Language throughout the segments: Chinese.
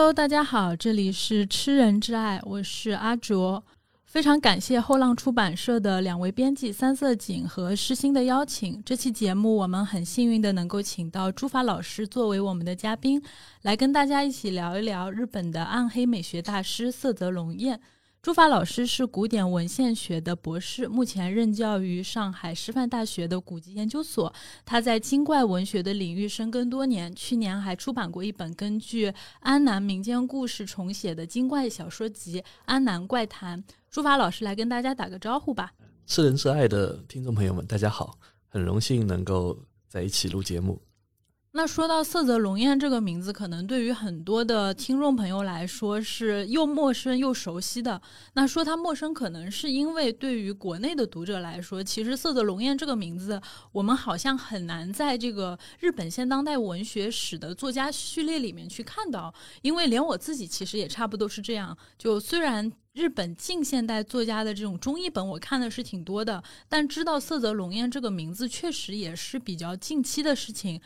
Hello，大家好，这里是吃人之爱，我是阿卓。非常感谢后浪出版社的两位编辑三色堇和诗心的邀请。这期节目我们很幸运的能够请到朱法老师作为我们的嘉宾，来跟大家一起聊一聊日本的暗黑美学大师色泽龙彦。朱法老师是古典文献学的博士，目前任教于上海师范大学的古籍研究所。他在精怪文学的领域深耕多年，去年还出版过一本根据安南民间故事重写的精怪小说集《安南怪谈》。朱法老师来跟大家打个招呼吧。吃人是爱的听众朋友们，大家好，很荣幸能够在一起录节目。那说到色泽龙彦这个名字，可能对于很多的听众朋友来说是又陌生又熟悉的。那说它陌生，可能是因为对于国内的读者来说，其实色泽龙彦这个名字，我们好像很难在这个日本现当代文学史的作家序列里面去看到。因为连我自己其实也差不多是这样。就虽然日本近现代作家的这种中译本我看的是挺多的，但知道色泽龙彦这个名字，确实也是比较近期的事情。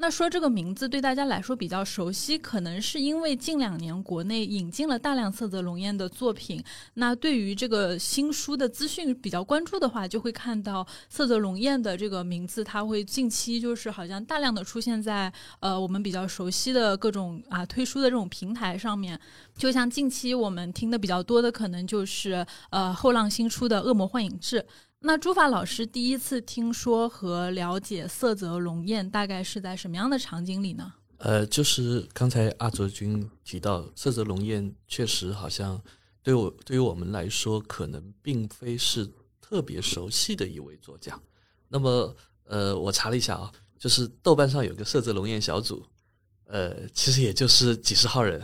那说这个名字对大家来说比较熟悉，可能是因为近两年国内引进了大量色泽龙彦的作品。那对于这个新书的资讯比较关注的话，就会看到色泽龙彦的这个名字，它会近期就是好像大量的出现在呃我们比较熟悉的各种啊推书的这种平台上面。就像近期我们听的比较多的，可能就是呃后浪新出的《恶魔幻影志》。那朱法老师第一次听说和了解色泽龙彦，大概是在什么样的场景里呢？呃，就是刚才阿卓君提到，色泽龙彦确实好像对我对于我们来说，可能并非是特别熟悉的一位作家。那么，呃，我查了一下啊，就是豆瓣上有个色泽龙彦小组，呃，其实也就是几十号人，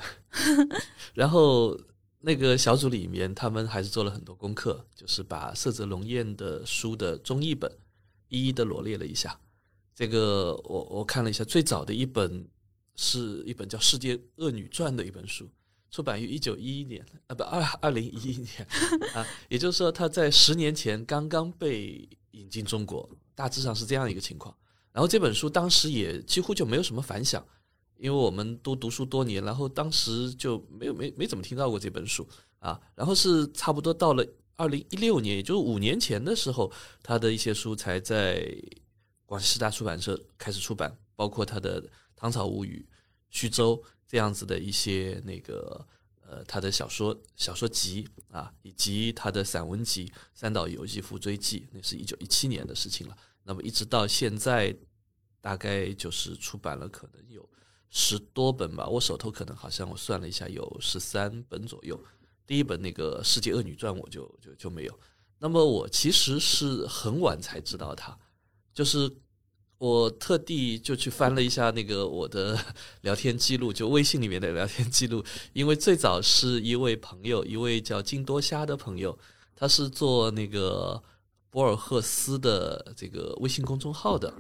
然后。那个小组里面，他们还是做了很多功课，就是把色泽龙彦的书的中译本一一的罗列了一下。这个我我看了一下，最早的一本是一本叫《世界恶女传》的一本书，出版于一九一一年啊，不二二零一一年 啊，也就是说他在十年前刚刚被引进中国，大致上是这样一个情况。然后这本书当时也几乎就没有什么反响。因为我们都读书多年，然后当时就没有没没怎么听到过这本书啊，然后是差不多到了二零一六年，也就是五年前的时候，他的一些书才在广西师大出版社开始出版，包括他的《唐朝物语》《徐州》这样子的一些那个呃他的小说小说集啊，以及他的散文集《三岛游记附追记》，那是一九一七年的事情了。那么一直到现在，大概就是出版了可能有。十多本吧，我手头可能好像我算了一下有十三本左右。第一本那个《世界恶女传》我就就就没有。那么我其实是很晚才知道他，就是我特地就去翻了一下那个我的 聊天记录，就微信里面的聊天记录，因为最早是一位朋友，一位叫金多虾的朋友，他是做那个博尔赫斯的这个微信公众号的。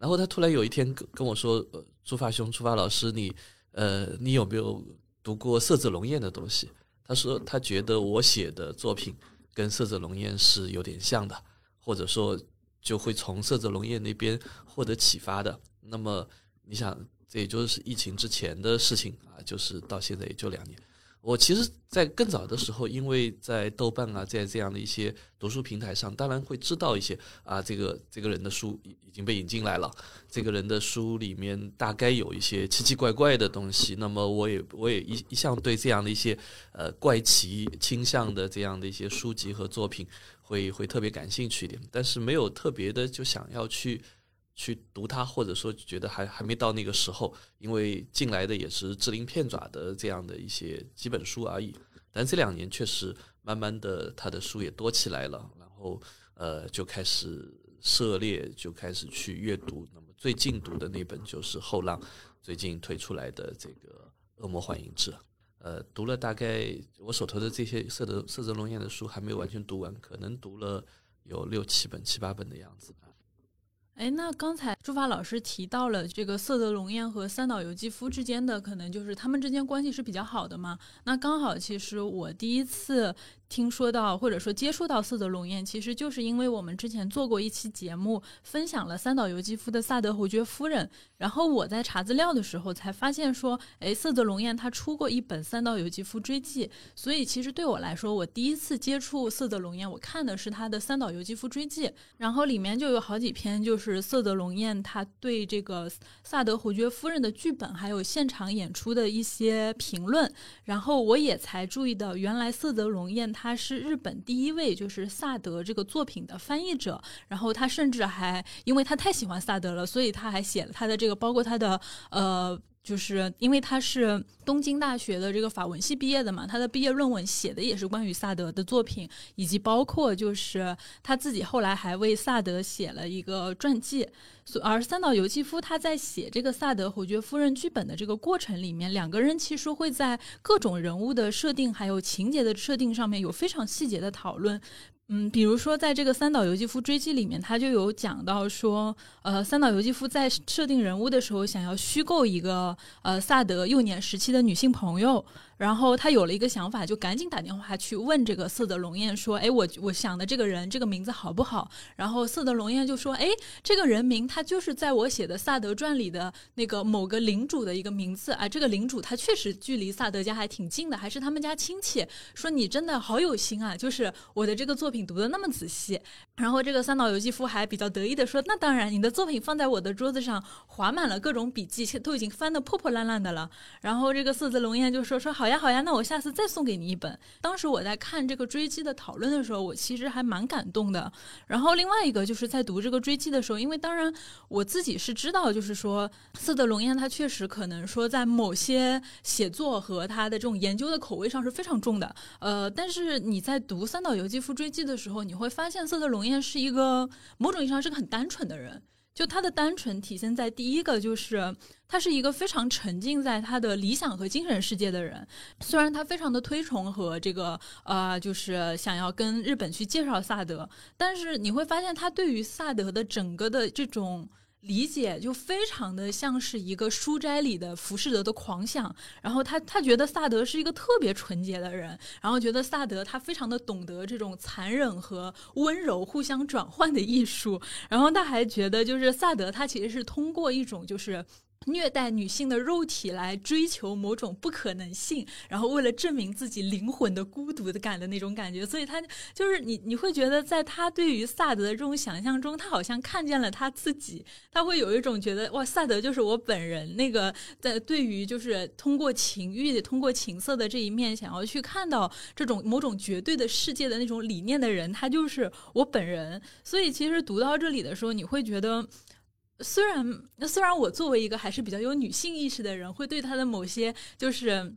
然后他突然有一天跟跟我说：“呃，朱发兄，朱发老师，你，呃，你有没有读过色泽龙彦的东西？”他说他觉得我写的作品跟色泽龙彦是有点像的，或者说就会从色泽龙彦那边获得启发的。那么你想，这也就是疫情之前的事情啊，就是到现在也就两年。我其实，在更早的时候，因为在豆瓣啊，在这样的一些读书平台上，当然会知道一些啊，这个这个人的书已已经被引进来了，这个人的书里面大概有一些奇奇怪怪的东西。那么，我也我也一一向对这样的一些呃怪奇倾向的这样的一些书籍和作品，会会特别感兴趣一点，但是没有特别的就想要去。去读它，或者说觉得还还没到那个时候，因为进来的也是支鳞片爪的这样的一些几本书而已。但这两年确实慢慢的，他的书也多起来了，然后呃就开始涉猎，就开始去阅读。那么最近读的那本就是后浪最近推出来的这个《恶魔幻影志》，呃，读了大概我手头的这些色泽色泽龙彦的书还没有完全读完，可能读了有六七本、七八本的样子。哎，那刚才朱法老师提到了这个色泽龙彦和三岛由纪夫之间的，可能就是他们之间关系是比较好的嘛？那刚好，其实我第一次听说到或者说接触到色泽龙焰，其实就是因为我们之前做过一期节目，分享了三岛由纪夫的《萨德侯爵夫人》，然后我在查资料的时候才发现说，哎，色泽龙焰他出过一本三岛由纪夫追记，所以其实对我来说，我第一次接触色泽龙焰，我看的是他的三岛由纪夫追记，然后里面就有好几篇就是色泽龙焰他对这个萨德侯爵夫人的剧本还有现场演出的一些评论，然后我也才注意到，原来色泽龙焰。他他是日本第一位就是萨德这个作品的翻译者，然后他甚至还因为他太喜欢萨德了，所以他还写了他的这个，包括他的呃。就是因为他是东京大学的这个法文系毕业的嘛，他的毕业论文写的也是关于萨德的作品，以及包括就是他自己后来还为萨德写了一个传记。而三岛由纪夫他在写这个萨德侯爵夫人剧本的这个过程里面，两个人其实会在各种人物的设定还有情节的设定上面有非常细节的讨论。嗯，比如说，在这个三岛由纪夫追击里面，他就有讲到说，呃，三岛由纪夫在设定人物的时候，想要虚构一个呃萨德幼年时期的女性朋友。然后他有了一个想法，就赶紧打电话去问这个色泽龙彦说：“哎，我我想的这个人，这个名字好不好？”然后色泽龙彦就说：“哎，这个人名他就是在我写的《萨德传》里的那个某个领主的一个名字啊。这个领主他确实距离萨德家还挺近的，还是他们家亲戚。说你真的好有心啊，就是我的这个作品读的那么仔细。”然后这个三岛由纪夫还比较得意的说：“那当然，你的作品放在我的桌子上，划满了各种笔记，都已经翻得破破烂烂的了。”然后这个色泽龙彦就说：“说好呀，好呀，那我下次再送给你一本。”当时我在看这个追击的讨论的时候，我其实还蛮感动的。然后另外一个就是在读这个追击的时候，因为当然我自己是知道，就是说色泽龙彦他确实可能说在某些写作和他的这种研究的口味上是非常重的。呃，但是你在读三岛由纪夫追击的时候，你会发现色泽龙彦。是一个某种意义上是个很单纯的人，就他的单纯体现在第一个，就是他是一个非常沉浸在他的理想和精神世界的人。虽然他非常的推崇和这个呃，就是想要跟日本去介绍萨德，但是你会发现他对于萨德的整个的这种。理解就非常的像是一个书斋里的浮士德的狂想，然后他他觉得萨德是一个特别纯洁的人，然后觉得萨德他非常的懂得这种残忍和温柔互相转换的艺术，然后他还觉得就是萨德他其实是通过一种就是。虐待女性的肉体来追求某种不可能性，然后为了证明自己灵魂的孤独的感的那种感觉，所以他就是你，你会觉得在他对于萨德的这种想象中，他好像看见了他自己，他会有一种觉得哇，萨德就是我本人。那个在对于就是通过情欲、通过情色的这一面，想要去看到这种某种绝对的世界的那种理念的人，他就是我本人。所以其实读到这里的时候，你会觉得。虽然，虽然我作为一个还是比较有女性意识的人，会对他的某些就是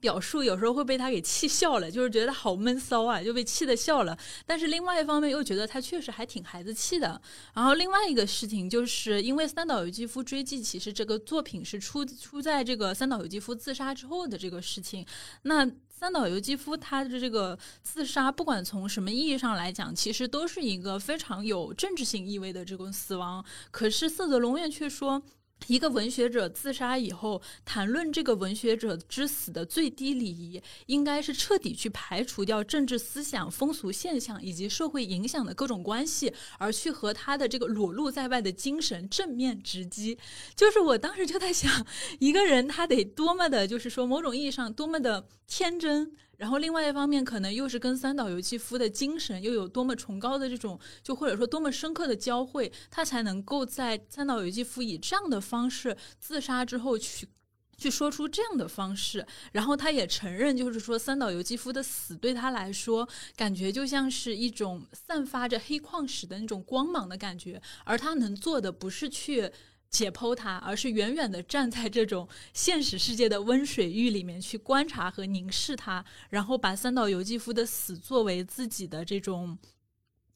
表述，有时候会被他给气笑了，就是觉得好闷骚啊，就被气的笑了。但是另外一方面又觉得他确实还挺孩子气的。然后另外一个事情就是因为三岛由纪夫追记，其实这个作品是出出在这个三岛由纪夫自杀之后的这个事情。那三岛由纪夫他的这个自杀，不管从什么意义上来讲，其实都是一个非常有政治性意味的这种死亡。可是色泽龙院却说。一个文学者自杀以后，谈论这个文学者之死的最低礼仪，应该是彻底去排除掉政治思想、风俗现象以及社会影响的各种关系，而去和他的这个裸露在外的精神正面直击。就是我当时就在想，一个人他得多么的，就是说某种意义上多么的天真。然后另外一方面，可能又是跟三岛由纪夫的精神又有多么崇高的这种，就或者说多么深刻的交汇，他才能够在三岛由纪夫以这样的方式自杀之后去去说出这样的方式。然后他也承认，就是说三岛由纪夫的死对他来说，感觉就像是一种散发着黑矿石的那种光芒的感觉，而他能做的不是去。解剖它，而是远远的站在这种现实世界的温水浴里面去观察和凝视它，然后把三岛由纪夫的死作为自己的这种，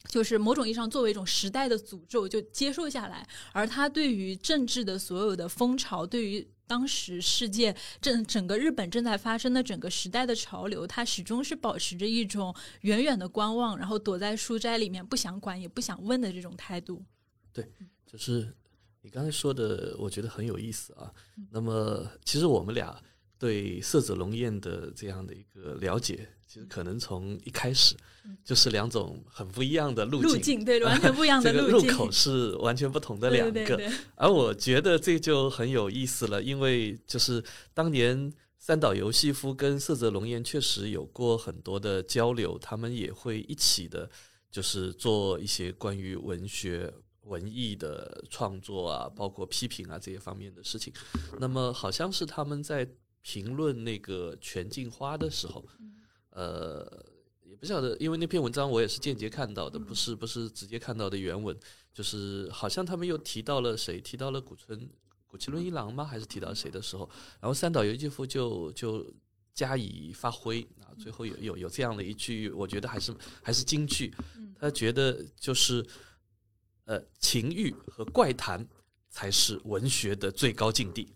就是某种意义上作为一种时代的诅咒就接受下来。而他对于政治的所有的风潮，对于当时世界正整个日本正在发生的整个时代的潮流，他始终是保持着一种远远的观望，然后躲在书斋里面不想管也不想问的这种态度。对，就是。你刚才说的，我觉得很有意思啊。那么，其实我们俩对色泽龙焰的这样的一个了解，其实可能从一开始就是两种很不一样的路路径，对，完全不一样的 路径，入口是完全不同的两个。而我觉得这就很有意思了，因为就是当年三岛由纪夫跟色泽龙彦确实有过很多的交流，他们也会一起的，就是做一些关于文学。文艺的创作啊，包括批评啊这些方面的事情，那么好像是他们在评论那个全镜花的时候，呃，也不晓得，因为那篇文章我也是间接看到的，不是不是直接看到的原文，就是好像他们又提到了谁，提到了古村古奇伦一郎吗？还是提到谁的时候，然后三岛由纪夫就就加以发挥啊，最后有有有这样的一句，我觉得还是还是京剧，他觉得就是。呃，情欲和怪谈才是文学的最高境地。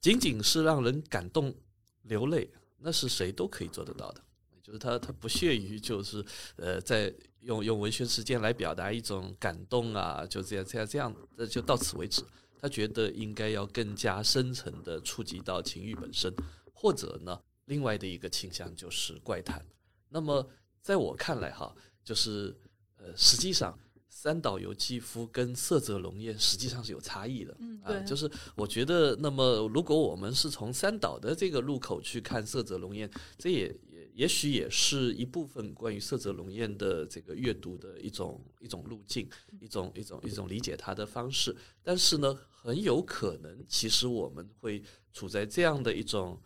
仅仅是让人感动流泪，那是谁都可以做得到的。就是他，他不屑于就是呃，在用用文学时间来表达一种感动啊，就这样这样这样，那就到此为止。他觉得应该要更加深层的触及到情欲本身，或者呢，另外的一个倾向就是怪谈。那么在我看来哈，就是呃，实际上。三岛由纪夫跟色泽龙彦实际上是有差异的，啊，就是我觉得，那么如果我们是从三岛的这个路口去看色泽龙彦，这也也也许也是一部分关于色泽龙彦的这个阅读的一种一种路径，一种一种一种理解它的方式。但是呢，很有可能，其实我们会处在这样的一种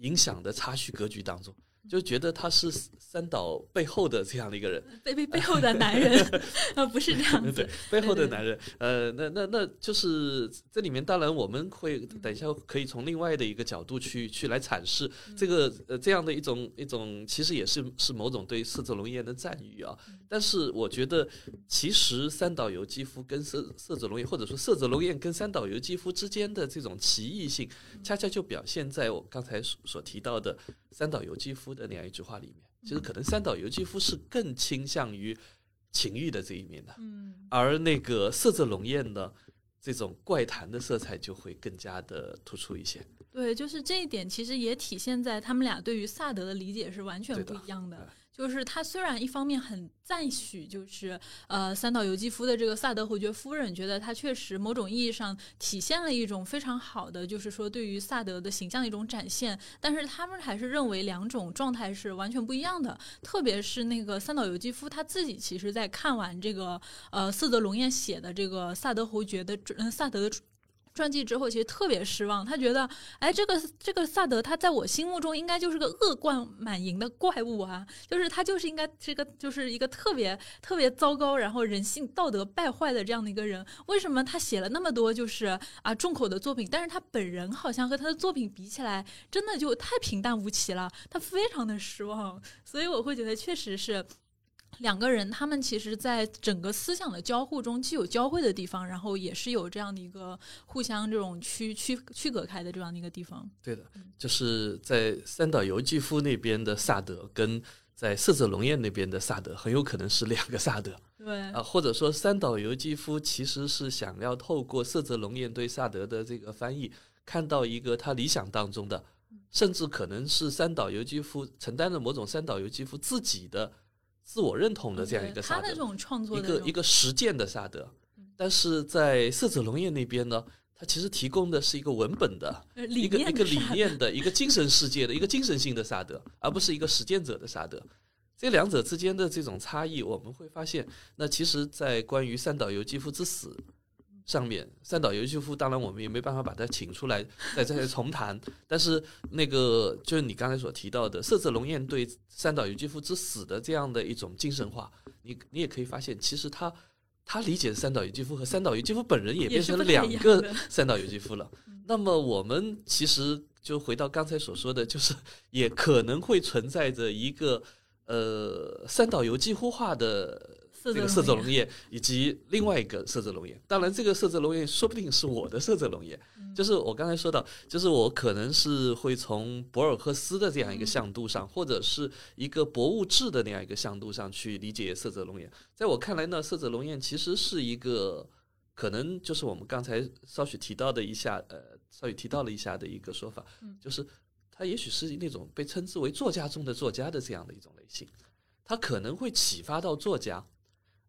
影响的差序格局当中。就觉得他是三岛背后的这样的一个人，背背背后的男人，啊，不是这样子，对，背后的男人，呃，那那那就是这里面，当然我们会等一下可以从另外的一个角度去去来阐释这个呃这样的一种一种，其实也是是某种对色泽龙彦的赞誉啊。但是我觉得，其实三岛由纪夫跟色色泽龙彦，或者说色泽龙彦跟三岛由纪夫之间的这种奇异性，恰恰就表现在我刚才所所提到的三岛由纪夫。的那样一句话里面，其实可能三岛由纪夫是更倾向于情欲的这一面的，嗯，而那个色泽龙彦的，这种怪谈的色彩就会更加的突出一些。对，就是这一点，其实也体现在他们俩对于萨德的理解是完全不一样的。就是他虽然一方面很赞许，就是呃三岛由纪夫的这个萨德侯爵夫人，觉得他确实某种意义上体现了一种非常好的，就是说对于萨德的形象的一种展现，但是他们还是认为两种状态是完全不一样的。特别是那个三岛由纪夫他自己，其实在看完这个呃四泽龙彦写的这个萨德侯爵的嗯萨德。传记之后，其实特别失望。他觉得，哎，这个这个萨德，他在我心目中应该就是个恶贯满盈的怪物啊，就是他就是应该这个就是一个特别特别糟糕，然后人性道德败坏的这样的一个人。为什么他写了那么多就是啊重口的作品，但是他本人好像和他的作品比起来，真的就太平淡无奇了。他非常的失望，所以我会觉得确实是。两个人，他们其实，在整个思想的交互中，既有交汇的地方，然后也是有这样的一个互相这种区区区隔开的这样的一个地方。对的，就是在三岛由纪夫那边的萨德，跟在色泽龙彦那边的萨德，很有可能是两个萨德。对啊，或者说三岛由纪夫其实是想要透过色泽龙彦对萨德的这个翻译，看到一个他理想当中的，甚至可能是三岛由纪夫承担了某种三岛由纪夫自己的。自我认同的这样一个萨德，一个一个实践的萨德，但是在色泽农业那边呢，它其实提供的是一个文本的一个一个理念的一个精神世界的一个精神性的萨德，而不是一个实践者的萨德。这两者之间的这种差异，我们会发现，那其实，在关于三岛由纪夫之死。上面三岛由纪夫，当然我们也没办法把他请出来再再重谈。但是那个就是你刚才所提到的色泽龙彦对三岛由纪夫之死的这样的一种精神化，你你也可以发现，其实他他理解的三岛由纪夫和三岛由纪夫本人也变成了两个三岛由纪夫了。那么我们其实就回到刚才所说的，就是也可能会存在着一个呃三岛由纪夫化的。这个色泽龙叶以及另外一个色泽龙叶，当然这个色泽龙叶说不定是我的色泽龙叶，就是我刚才说到，就是我可能是会从博尔赫斯的这样一个向度上，或者是一个博物志的那样一个向度上去理解色泽龙叶。在我看来呢，色泽龙叶其实是一个可能就是我们刚才稍许提到的一下，呃，稍许提到了一下的一个说法，就是他也许是那种被称之为作家中的作家的这样的一种类型，他可能会启发到作家，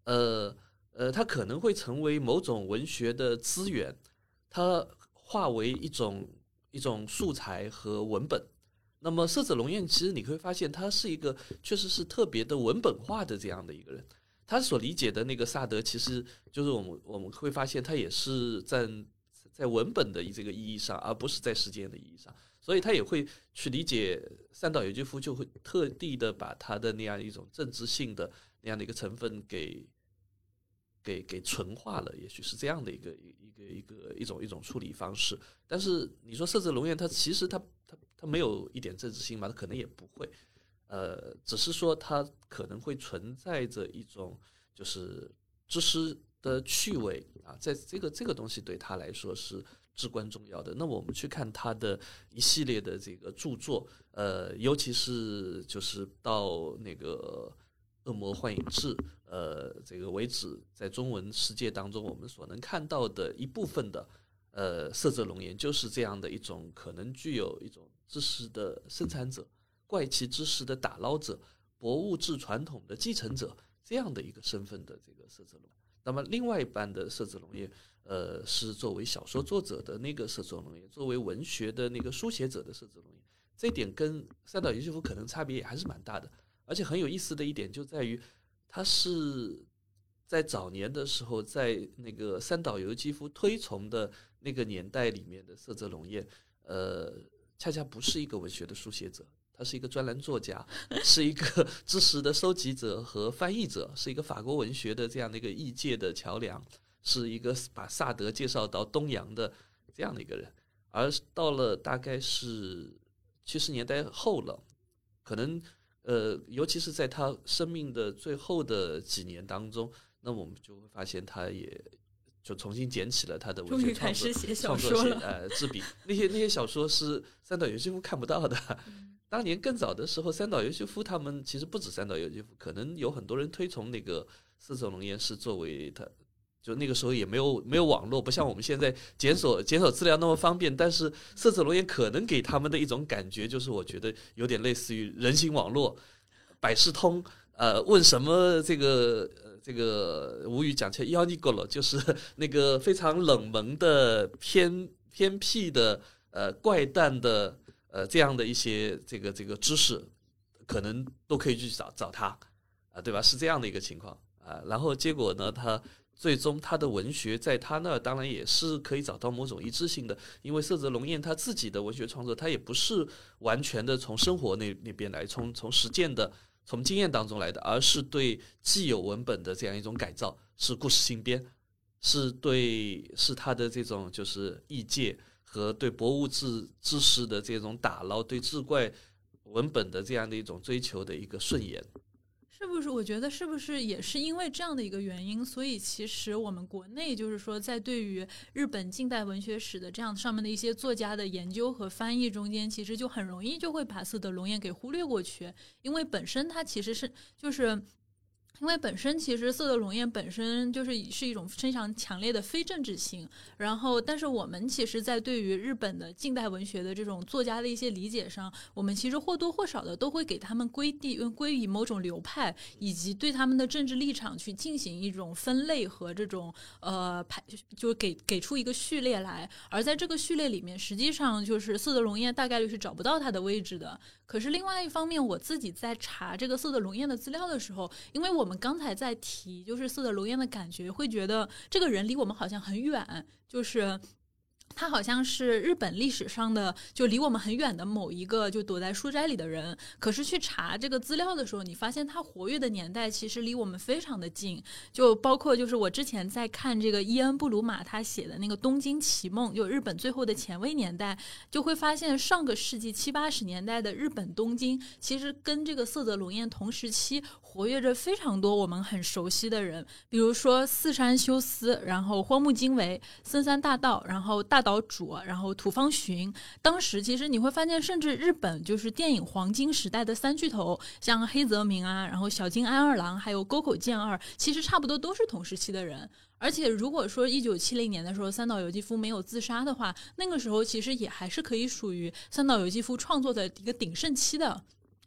呃呃，他可能会成为某种文学的资源，它化为一种一种素材和文本。那么，色泽龙彦其实你会发现，他是一个确实是特别的文本化的这样的一个人。他所理解的那个萨德，其实就是我们我们会发现，他也是在在文本的这个意义上，而不是在时间的意义上。所以他也会去理解三岛由纪夫，就会特地的把他的那样一种政治性的那样的一个成分给给给纯化了。也许是这样的一个一个一个一种一种处理方式。但是你说色泽龙彦，他其实他。他没有一点政治性吗？他可能也不会，呃，只是说他可能会存在着一种就是知识的趣味啊，在这个这个东西对他来说是至关重要的。那我们去看他的一系列的这个著作，呃，尤其是就是到那个《恶魔幻影志》呃这个为止，在中文世界当中，我们所能看到的一部分的呃色泽龙岩，就是这样的一种可能具有一种。知识的生产者，怪奇知识的打捞者，博物志传统的继承者，这样的一个身份的这个色泽龙。那么，另外一半的色泽龙也，呃，是作为小说作者的那个色泽龙岩，作为文学的那个书写者的色泽龙岩。这点跟三岛由纪夫可能差别也还是蛮大的。而且很有意思的一点就在于，他是在早年的时候，在那个三岛由纪夫推崇的那个年代里面的色泽龙彦，呃。恰恰不是一个文学的书写者，他是一个专栏作家，是一个 知识的收集者和翻译者，是一个法国文学的这样的一个异界的桥梁，是一个把萨德介绍到东洋的这样的一个人。而到了大概是七十年代后了，可能呃，尤其是在他生命的最后的几年当中，那我们就会发现他也。就重新捡起了他的文学创作，创作写呃执笔那些那些小说是三岛由纪夫看不到的。当年更早的时候，三岛由纪夫他们其实不止三岛由纪夫，可能有很多人推崇那个四泽龙彦是作为他，就那个时候也没有没有网络，不像我们现在检索检索资料那么方便。但是四泽龙彦可能给他们的一种感觉，就是我觉得有点类似于人形网络、百事通，呃，问什么这个。这个无语讲起来，妖尼够了，就是那个非常冷门的、偏偏僻的、呃怪诞的、呃这样的一些这个这个知识，可能都可以去找找他啊，对吧？是这样的一个情况啊。然后结果呢，他最终他的文学在他那儿当然也是可以找到某种一致性的，因为色泽龙彦他自己的文学创作，他也不是完全的从生活那那边来，从从实践的。从经验当中来的，而是对既有文本的这样一种改造，是故事新编，是对是他的这种就是异界和对博物志知识的这种打捞，对志怪文本的这样的一种追求的一个顺延。是不是？我觉得是不是也是因为这样的一个原因，所以其实我们国内就是说，在对于日本近代文学史的这样上面的一些作家的研究和翻译中间，其实就很容易就会把色德龙彦给忽略过去，因为本身它其实是就是。因为本身其实色泽龙彦本身就是是一种非常强烈的非政治性，然后但是我们其实，在对于日本的近代文学的这种作家的一些理解上，我们其实或多或少的都会给他们归地归以某种流派，以及对他们的政治立场去进行一种分类和这种呃排，就是给给出一个序列来。而在这个序列里面，实际上就是色泽龙彦大概率是找不到他的位置的。可是另外一方面，我自己在查这个色泽龙彦的资料的时候，因为我我们刚才在提，就是色泽龙彦的感觉，会觉得这个人离我们好像很远，就是。他好像是日本历史上的就离我们很远的某一个就躲在书斋里的人，可是去查这个资料的时候，你发现他活跃的年代其实离我们非常的近，就包括就是我之前在看这个伊恩布鲁马他写的那个《东京奇梦》，就日本最后的前卫年代，就会发现上个世纪七八十年代的日本东京，其实跟这个色泽龙彦同时期活跃着非常多我们很熟悉的人，比如说四山修斯，然后荒木经惟、森山大道，然后大。岛主，然后土方寻。当时其实你会发现，甚至日本就是电影黄金时代的三巨头，像黑泽明啊，然后小津安二郎，还有沟口健二，其实差不多都是同时期的人。而且如果说一九七零年的时候三岛由纪夫没有自杀的话，那个时候其实也还是可以属于三岛由纪夫创作的一个鼎盛期的。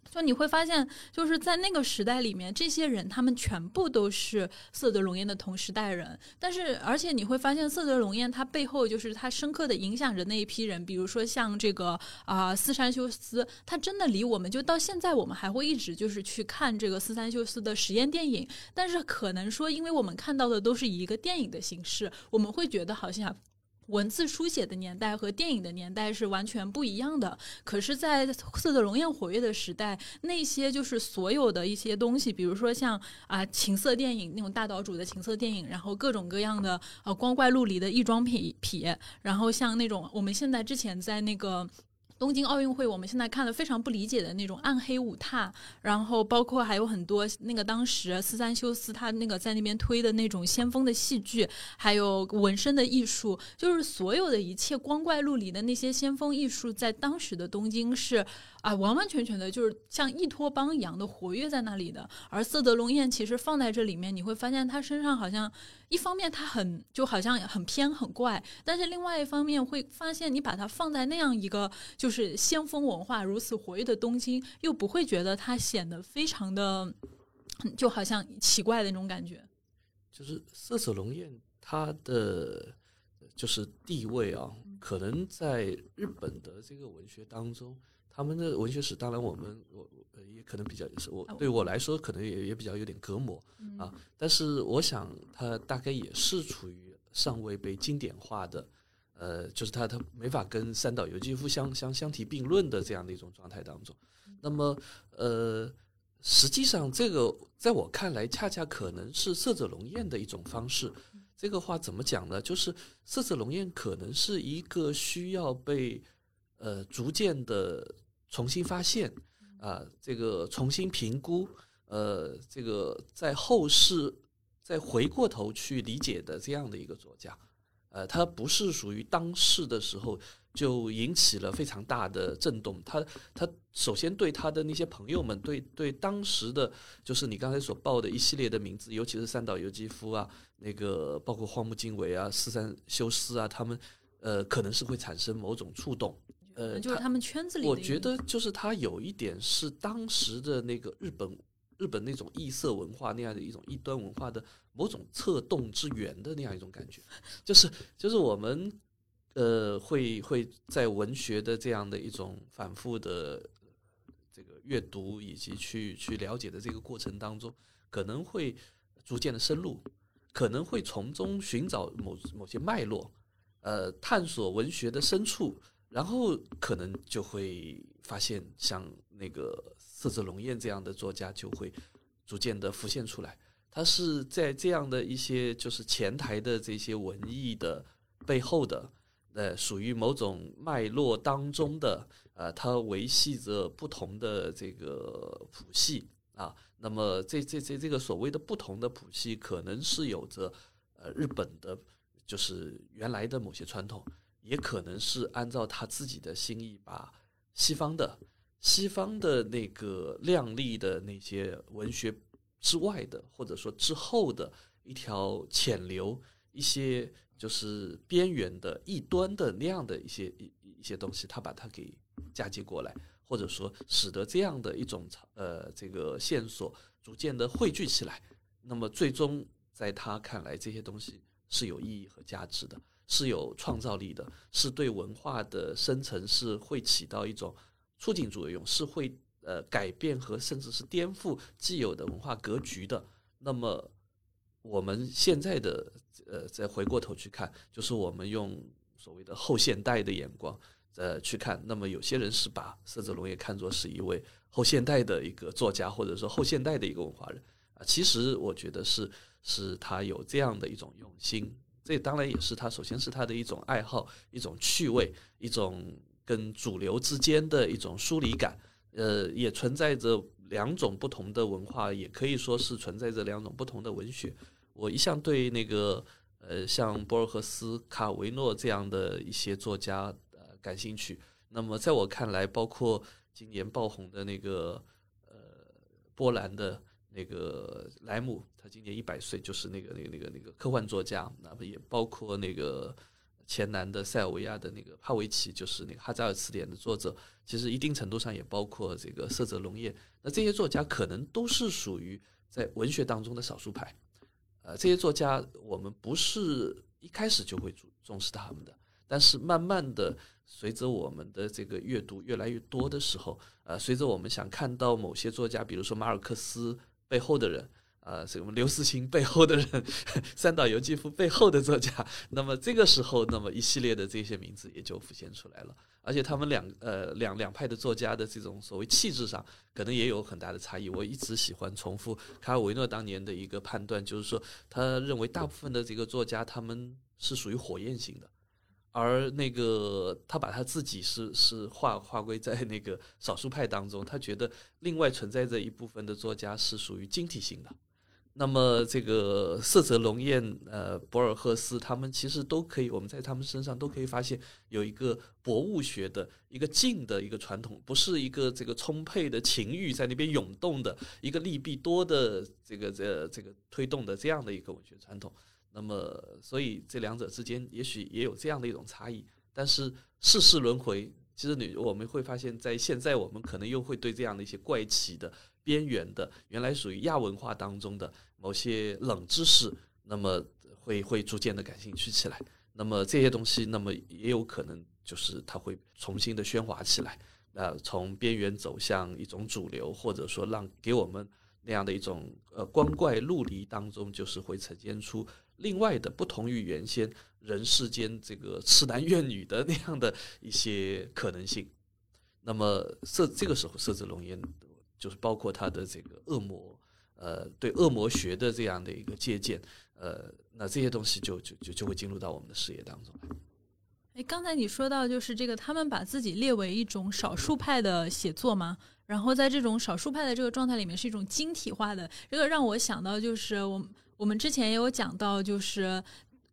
就你会发现，就是在那个时代里面，这些人他们全部都是色泽龙彦的同时代人。但是，而且你会发现，色泽龙彦他背后就是他深刻的影响着那一批人。比如说像这个啊，四山修斯，他真的离我们就到现在，我们还会一直就是去看这个四山修斯的实验电影。但是可能说，因为我们看到的都是以一个电影的形式，我们会觉得好像。文字书写的年代和电影的年代是完全不一样的。可是，在色泽荣耀活跃的时代，那些就是所有的一些东西，比如说像啊情色电影那种大岛主的情色电影，然后各种各样的呃光怪陆离的异装癖癖，然后像那种我们现在之前在那个。东京奥运会，我们现在看了非常不理解的那种暗黑舞踏，然后包括还有很多那个当时四三修斯他那个在那边推的那种先锋的戏剧，还有纹身的艺术，就是所有的一切光怪陆离的那些先锋艺术，在当时的东京是。啊，完完全全的就是像一托邦一样的活跃在那里的。而色泽龙彦其实放在这里面，你会发现他身上好像一方面他很就好像很偏很怪，但是另外一方面会发现你把它放在那样一个就是先锋文化如此活跃的东京，又不会觉得它显得非常的就好像奇怪的那种感觉。就是色泽龙彦他的就是地位啊，可能在日本的这个文学当中。他们的文学史，当然我们我呃也可能比较是我对我来说可能也也比较有点隔膜啊，但是我想他大概也是处于尚未被经典化的，呃，就是他他没法跟三岛由纪夫相相相提并论的这样的一种状态当中。那么呃，实际上这个在我看来，恰恰可能是色泽龙彦的一种方式。这个话怎么讲呢？就是色泽龙宴可能是一个需要被呃逐渐的。重新发现，啊，这个重新评估，呃，这个在后世再回过头去理解的这样的一个作家，呃，他不是属于当世的时候就引起了非常大的震动。他他首先对他的那些朋友们，对对当时的，就是你刚才所报的一系列的名字，尤其是三岛由纪夫啊，那个包括荒木经惟啊、四三修斯啊，他们呃，可能是会产生某种触动。呃，就是他们圈子里，我觉得就是他有一点是当时的那个日本日本那种异色文化那样的一种异端文化的某种策动之源的那样一种感觉，就是就是我们呃会会在文学的这样的一种反复的这个阅读以及去去了解的这个过程当中，可能会逐渐的深入，可能会从中寻找某某些脉络，呃，探索文学的深处。然后可能就会发现，像那个色泽龙彦这样的作家就会逐渐的浮现出来。他是在这样的一些就是前台的这些文艺的背后的，呃，属于某种脉络当中的，呃，它维系着不同的这个谱系啊。那么这这这这个所谓的不同的谱系，可能是有着呃日本的，就是原来的某些传统。也可能是按照他自己的心意，把西方的、西方的那个亮丽的那些文学之外的，或者说之后的一条浅流、一些就是边缘的异端的那样的一些一一些东西，他把它给嫁接过来，或者说使得这样的一种呃这个线索逐渐的汇聚起来，那么最终在他看来，这些东西是有意义和价值的。是有创造力的，是对文化的生成是会起到一种促进作用，是会呃改变和甚至是颠覆既有的文化格局的。那么我们现在的呃再回过头去看，就是我们用所谓的后现代的眼光呃去看，那么有些人是把色泽龙也看作是一位后现代的一个作家，或者说后现代的一个文化人啊。其实我觉得是是他有这样的一种用心。这当然也是他，首先是他的一种爱好，一种趣味，一种跟主流之间的一种疏离感。呃，也存在着两种不同的文化，也可以说是存在着两种不同的文学。我一向对那个呃像博尔赫斯、卡维诺这样的一些作家呃感兴趣。那么在我看来，包括今年爆红的那个呃波兰的那个莱姆，他今年一百岁，就是那个那个那个那个科幻作家。那么也包括那个前南的塞尔维亚的那个帕维奇，就是那个哈扎尔词典的作者。其实一定程度上也包括这个色泽龙彦。那这些作家可能都是属于在文学当中的少数派。呃，这些作家我们不是一开始就会重重视他们的，但是慢慢的。随着我们的这个阅读越来越多的时候，呃，随着我们想看到某些作家，比如说马尔克斯背后的人，呃，什么刘慈欣背后的人，三岛由纪夫背后的作家，那么这个时候，那么一系列的这些名字也就浮现出来了。而且他们两呃两两派的作家的这种所谓气质上，可能也有很大的差异。我一直喜欢重复卡尔维诺当年的一个判断，就是说他认为大部分的这个作家他们是属于火焰型的。而那个他把他自己是是划划归在那个少数派当中，他觉得另外存在着一部分的作家是属于晶体型的。那么这个色泽龙彦、呃博尔赫斯，他们其实都可以，我们在他们身上都可以发现有一个博物学的一个静的一个传统，不是一个这个充沛的情欲在那边涌动的一个利弊多的这个这这个推动的这样的一个文学传统。那么，所以这两者之间也许也有这样的一种差异，但是世事轮回，其实你我们会发现，在现在我们可能又会对这样的一些怪奇的、边缘的、原来属于亚文化当中的某些冷知识，那么会会逐渐的感兴趣起来。那么这些东西，那么也有可能就是它会重新的喧哗起来，呃从边缘走向一种主流，或者说让给我们那样的一种呃光怪陆离当中，就是会呈现出。另外的不同于原先人世间这个痴男怨女的那样的一些可能性，那么设这个时候设置龙烟，就是包括他的这个恶魔，呃，对恶魔学的这样的一个借鉴，呃，那这些东西就就就就会进入到我们的视野当中。哎，刚才你说到就是这个，他们把自己列为一种少数派的写作吗？然后在这种少数派的这个状态里面，是一种晶体化的，这个让我想到就是我。我们之前也有讲到，就是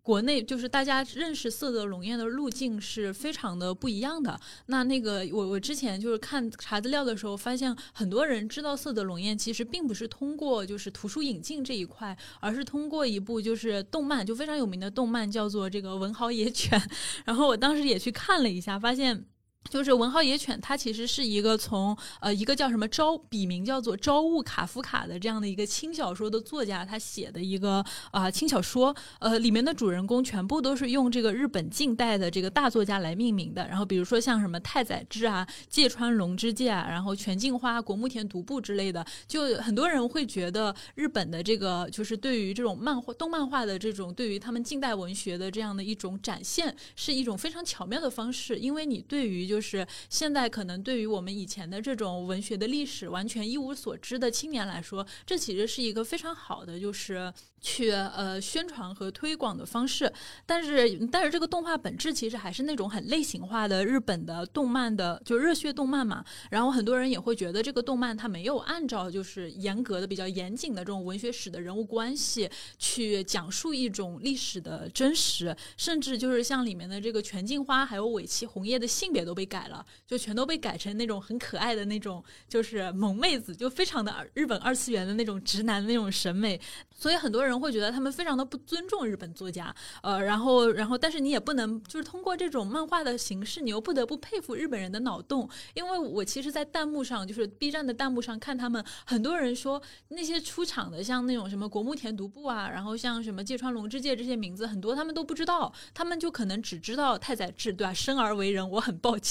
国内就是大家认识色泽龙艳的路径是非常的不一样的。那那个我我之前就是看查资料的时候，发现很多人知道色泽龙艳其实并不是通过就是图书引进这一块，而是通过一部就是动漫，就非常有名的动漫叫做这个《文豪野犬》。然后我当时也去看了一下，发现。就是文豪野犬，它其实是一个从呃一个叫什么招笔名叫做朝雾卡夫卡的这样的一个轻小说的作家，他写的一个啊轻小说，呃里面的主人公全部都是用这个日本近代的这个大作家来命名的。然后比如说像什么太宰治啊、芥川龙之介啊，然后全镜花、国木田独步之类的，就很多人会觉得日本的这个就是对于这种漫画、动漫画的这种对于他们近代文学的这样的一种展现，是一种非常巧妙的方式，因为你对于就就是现在，可能对于我们以前的这种文学的历史完全一无所知的青年来说，这其实是一个非常好的，就是。去呃宣传和推广的方式，但是但是这个动画本质其实还是那种很类型化的日本的动漫的，就热血动漫嘛。然后很多人也会觉得这个动漫它没有按照就是严格的、比较严谨的这种文学史的人物关系去讲述一种历史的真实，甚至就是像里面的这个全镜花还有尾崎红叶的性别都被改了，就全都被改成那种很可爱的那种就是萌妹子，就非常的日本二次元的那种直男的那种审美，所以很多人。会觉得他们非常的不尊重日本作家，呃，然后，然后，但是你也不能就是通过这种漫画的形式，你又不得不佩服日本人的脑洞。因为我其实，在弹幕上，就是 B 站的弹幕上看他们，很多人说那些出场的，像那种什么国木田独步啊，然后像什么芥川龙之介这些名字，很多他们都不知道，他们就可能只知道太宰治，对吧？生而为人，我很抱歉，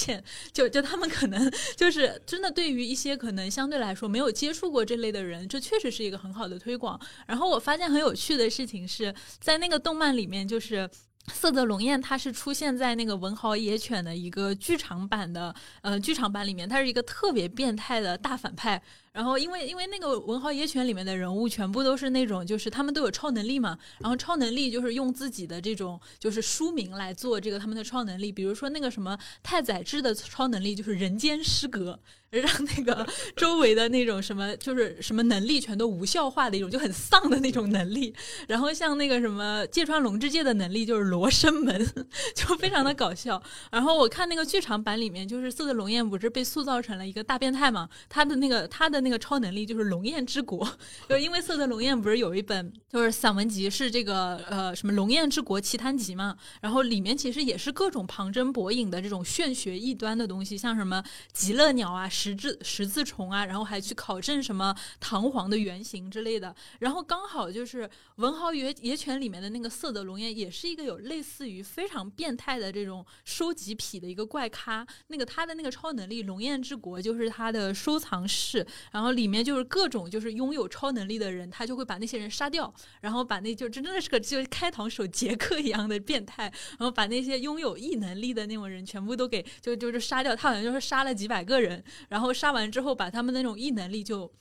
就就他们可能就是真的对于一些可能相对来说没有接触过这类的人，这确实是一个很好的推广。然后我发现很有。趣的事情是在那个动漫里面，就是色泽龙焰它是出现在那个文豪野犬的一个剧场版的呃剧场版里面，它是一个特别变态的大反派。然后因为因为那个文豪野犬里面的人物全部都是那种就是他们都有超能力嘛，然后超能力就是用自己的这种就是书名来做这个他们的超能力，比如说那个什么太宰治的超能力就是人间失格。让那个周围的那种什么，就是什么能力全都无效化的一种，就很丧的那种能力。然后像那个什么芥川龙之介的能力就是罗生门，就非常的搞笑。然后我看那个剧场版里面，就是色泽龙彦不是被塑造成了一个大变态嘛？他的那个他的那那个超能力就是龙焰之国，就因为色泽龙焰不是有一本就是散文集是这个呃什么龙焰之国奇谭集嘛？然后里面其实也是各种旁征博引的这种玄学异端的东西，像什么极乐鸟啊。十字十字虫啊，然后还去考证什么唐皇的原型之类的，然后刚好就是文豪野野犬里面的那个色泽龙焰，也是一个有类似于非常变态的这种收集癖的一个怪咖。那个他的那个超能力龙焰之国就是他的收藏室，然后里面就是各种就是拥有超能力的人，他就会把那些人杀掉，然后把那就真的是个就开膛手杰克一样的变态，然后把那些拥有异能力的那种人全部都给就就是杀掉。他好像就是杀了几百个人。然后杀完之后，把他们那种异能力就。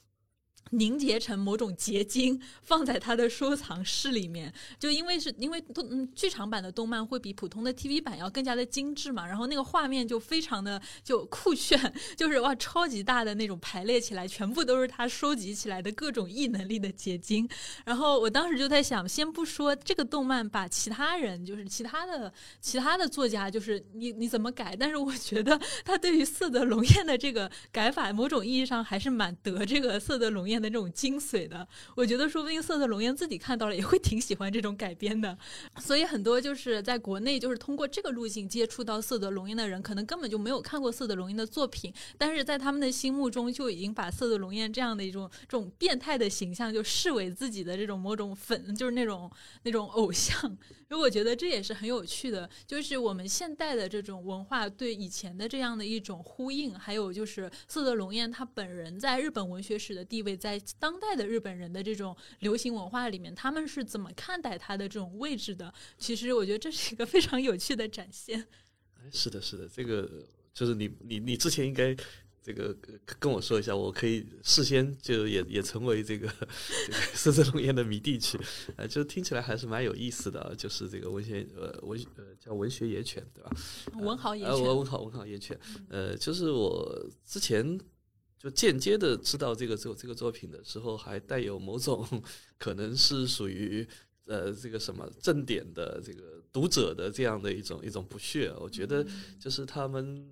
凝结成某种结晶，放在他的收藏室里面。就因为是因为动嗯剧场版的动漫会比普通的 TV 版要更加的精致嘛，然后那个画面就非常的就酷炫，就是哇超级大的那种排列起来，全部都是他收集起来的各种异能力的结晶。然后我当时就在想，先不说这个动漫把其他人就是其他的其他的作家就是你你怎么改，但是我觉得他对于色泽龙焰的这个改法，某种意义上还是蛮得这个色泽龙的这种精髓的，我觉得说不定色泽龙彦自己看到了也会挺喜欢这种改编的，所以很多就是在国内就是通过这个路径接触到色泽龙彦的人，可能根本就没有看过色泽龙彦的作品，但是在他们的心目中就已经把色泽龙彦这样的一种这种变态的形象就视为自己的这种某种粉，就是那种那种偶像。因为我觉得这也是很有趣的，就是我们现代的这种文化对以前的这样的一种呼应，还有就是色泽龙彦他本人在日本文学史的地位，在当代的日本人的这种流行文化里面，他们是怎么看待他的这种位置的？其实我觉得这是一个非常有趣的展现。是的，是的，这个就是你你你之前应该。这个跟我说一下，我可以事先就也也成为这个这个 色泽龙焰的迷弟去，呃，就听起来还是蛮有意思的，就是这个文学呃文呃叫文学野犬对吧？文豪野犬，文豪文豪野犬，呃，就是我之前就间接的知道这个作这个作品的时候，还带有某种可能是属于呃这个什么正点的这个读者的这样的一种一种不屑，我觉得就是他们。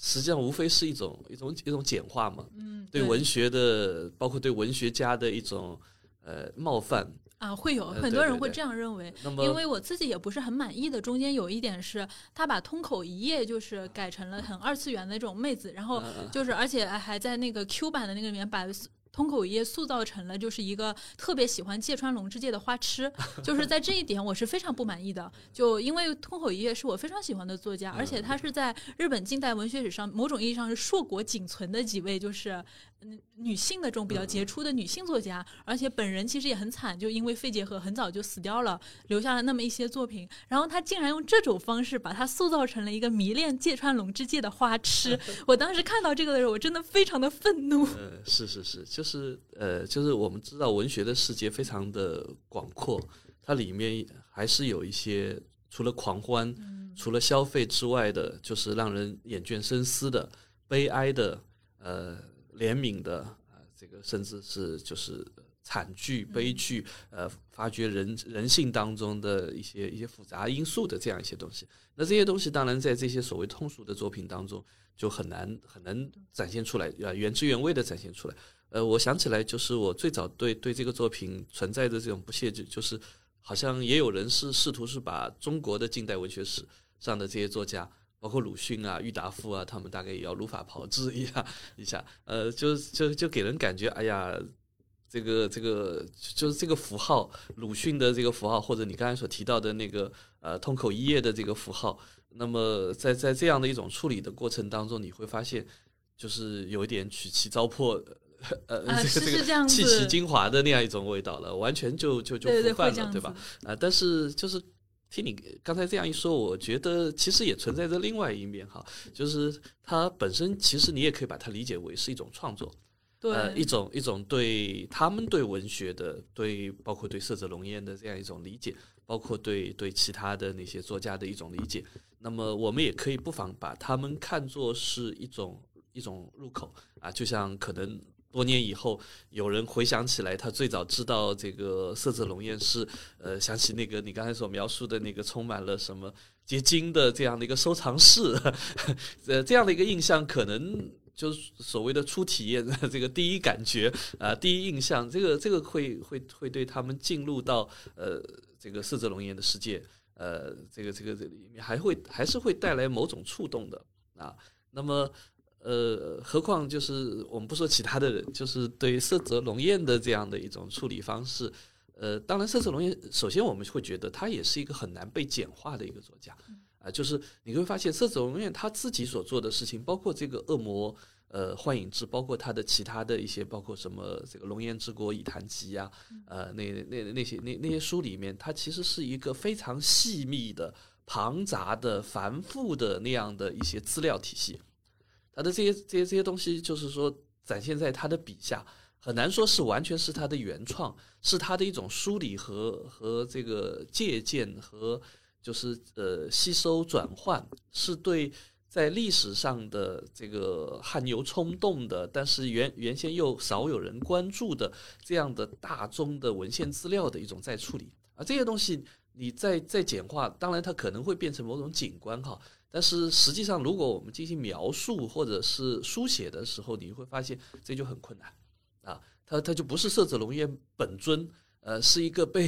实际上无非是一种一种一种简化嘛，嗯，对文学的，包括对文学家的一种呃冒犯啊，会有很多人会这样认为。因为我自己也不是很满意的，中间有一点是他把通口一页就是改成了很二次元的那种妹子，然后就是而且还在那个 Q 版的那个里面把。通口一夜塑造成了就是一个特别喜欢芥川龙之介的花痴，就是在这一点我是非常不满意的。就因为通口一夜是我非常喜欢的作家，而且他是在日本近代文学史上某种意义上是硕果仅存的几位，就是女性的这种比较杰出的女性作家。而且本人其实也很惨，就因为肺结核很早就死掉了，留下了那么一些作品。然后他竟然用这种方式把他塑造成了一个迷恋芥川龙之介的花痴。我当时看到这个的时候，我真的非常的愤怒。呃，是是是，就是。是呃，就是我们知道文学的世界非常的广阔，它里面还是有一些除了狂欢、除了消费之外的，就是让人眼倦深思的、悲哀的、呃怜悯的啊，这个甚至是就是惨剧、悲剧，呃，发掘人人性当中的一些一些复杂因素的这样一些东西。那这些东西当然在这些所谓通俗的作品当中就很难很难展现出来，啊，原汁原味的展现出来。呃，我想起来，就是我最早对对这个作品存在的这种不屑，就就是好像也有人是试图是把中国的近代文学史上的这些作家，包括鲁迅啊、郁达夫啊，他们大概也要如法炮制一下一下。呃，就就就给人感觉，哎呀，这个这个就是这个符号，鲁迅的这个符号，或者你刚才所提到的那个呃通口一叶的这个符号，那么在在这样的一种处理的过程当中，你会发现，就是有一点取其糟粕。呃，这个这个气息精华的那样一种味道了，完全就就就腐败了，对吧？啊，但是就是听你刚才这样一说，我觉得其实也存在着另外一面哈，就是它本身其实你也可以把它理解为是一种创作，对，一种一种对他们对文学的，对包括对色泽龙烟的这样一种理解，包括对对其他的那些作家的一种理解。那么我们也可以不妨把他们看作是一种一种入口啊，就像可能。多年以后，有人回想起来，他最早知道这个色泽龙宴是，呃，想起那个你刚才所描述的那个充满了什么结晶的这样的一个收藏室，呃，这样的一个印象，可能就是所谓的初体验，这个第一感觉啊，第一印象，这个这个会会会对他们进入到呃这个色泽龙宴的世界，呃，这个这个这里面还会还是会带来某种触动的啊，那么。呃，何况就是我们不说其他的人，就是对于色泽龙彦的这样的一种处理方式，呃，当然色泽龙彦首先我们会觉得他也是一个很难被简化的一个作家，啊，就是你会发现色泽龙彦他自己所做的事情，包括这个恶魔呃幻影志，包括他的其他的一些，包括什么这个龙焰之国以谈集呀，呃，那那那些那那些书里面，它其实是一个非常细密的、庞杂的、繁复的那样的一些资料体系。他的这些这些这些东西，就是说展现在他的笔下，很难说是完全是他的原创，是他的一种梳理和和这个借鉴和就是呃吸收转换，是对在历史上的这个汗牛充栋的，但是原原先又少有人关注的这样的大宗的文献资料的一种再处理啊，这些东西你再再简化，当然它可能会变成某种景观哈。但是实际上，如果我们进行描述或者是书写的时候，你会发现这就很困难啊。它它就不是色泽龙彦本尊，呃，是一个被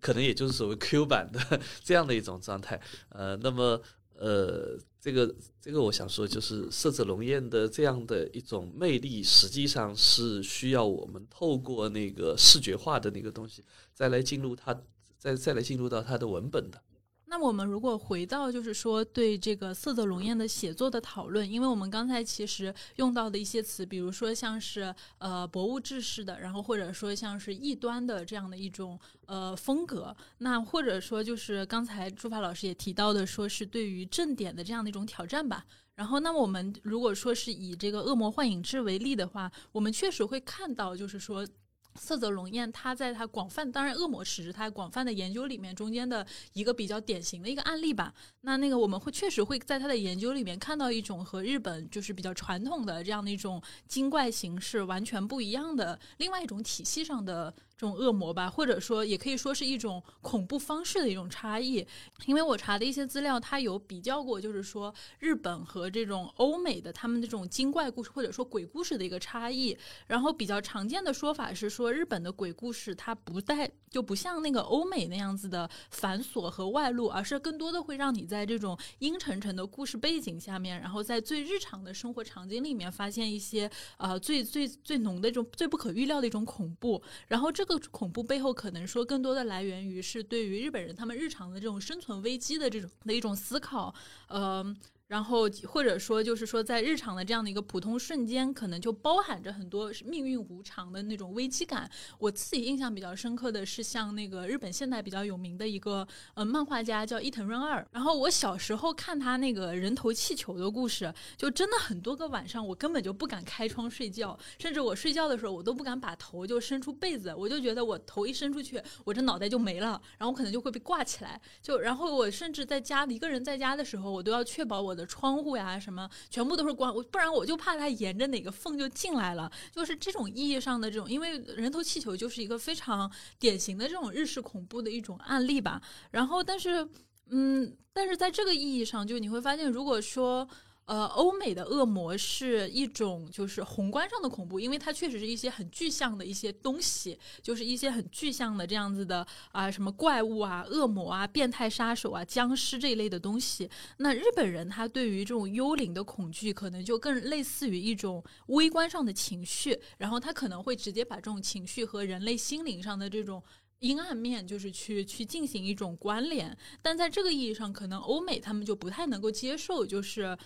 可能也就是所谓 Q 版的这样的一种状态。呃，那么呃，这个这个我想说，就是色泽龙彦的这样的一种魅力，实际上是需要我们透过那个视觉化的那个东西，再来进入它，再再来进入到它的文本的。那么我们如果回到就是说对这个色泽龙彦的写作的讨论，因为我们刚才其实用到的一些词，比如说像是呃博物志式的，然后或者说像是异端的这样的一种呃风格，那或者说就是刚才朱法老师也提到的，说是对于正典的这样的一种挑战吧。然后，那么我们如果说是以这个恶魔幻影志为例的话，我们确实会看到，就是说。色泽龙彦，他在他广泛，当然恶魔史是他广泛的研究里面中间的一个比较典型的一个案例吧。那那个我们会确实会在他的研究里面看到一种和日本就是比较传统的这样的一种精怪形式完全不一样的另外一种体系上的。这种恶魔吧，或者说也可以说是一种恐怖方式的一种差异。因为我查的一些资料，它有比较过，就是说日本和这种欧美的他们这种精怪故事或者说鬼故事的一个差异。然后比较常见的说法是说，日本的鬼故事它不带就不像那个欧美那样子的繁琐和外露，而是更多的会让你在这种阴沉沉的故事背景下面，然后在最日常的生活场景里面发现一些呃最最最浓的这种最不可预料的一种恐怖。然后这。恐怖背后可能说更多的来源于是对于日本人他们日常的这种生存危机的这种的一种思考，呃。然后或者说就是说，在日常的这样的一个普通瞬间，可能就包含着很多命运无常的那种危机感。我自己印象比较深刻的是，像那个日本现代比较有名的一个呃漫画家叫伊藤润二。然后我小时候看他那个人头气球的故事，就真的很多个晚上，我根本就不敢开窗睡觉，甚至我睡觉的时候，我都不敢把头就伸出被子，我就觉得我头一伸出去，我这脑袋就没了，然后可能就会被挂起来。就然后我甚至在家一个人在家的时候，我都要确保我的。窗户呀，什么全部都是关，不然我就怕它沿着哪个缝就进来了。就是这种意义上的这种，因为人头气球就是一个非常典型的这种日式恐怖的一种案例吧。然后，但是，嗯，但是在这个意义上，就你会发现，如果说。呃，欧美的恶魔是一种就是宏观上的恐怖，因为它确实是一些很具象的一些东西，就是一些很具象的这样子的啊，什么怪物啊、恶魔啊、变态杀手啊、僵尸这一类的东西。那日本人他对于这种幽灵的恐惧，可能就更类似于一种微观上的情绪，然后他可能会直接把这种情绪和人类心灵上的这种阴暗面，就是去去进行一种关联。但在这个意义上，可能欧美他们就不太能够接受，就是。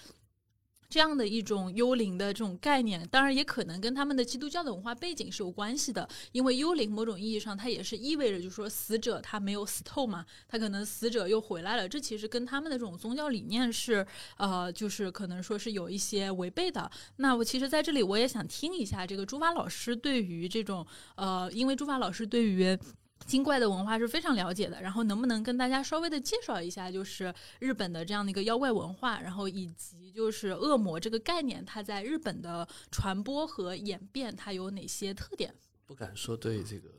这样的一种幽灵的这种概念，当然也可能跟他们的基督教的文化背景是有关系的。因为幽灵某种意义上，它也是意味着，就是说死者他没有死透嘛，他可能死者又回来了。这其实跟他们的这种宗教理念是，呃，就是可能说是有一些违背的。那我其实在这里我也想听一下这个朱发老师对于这种，呃，因为朱发老师对于。精怪的文化是非常了解的，然后能不能跟大家稍微的介绍一下，就是日本的这样的一个妖怪文化，然后以及就是恶魔这个概念，它在日本的传播和演变，它有哪些特点？不敢说对这个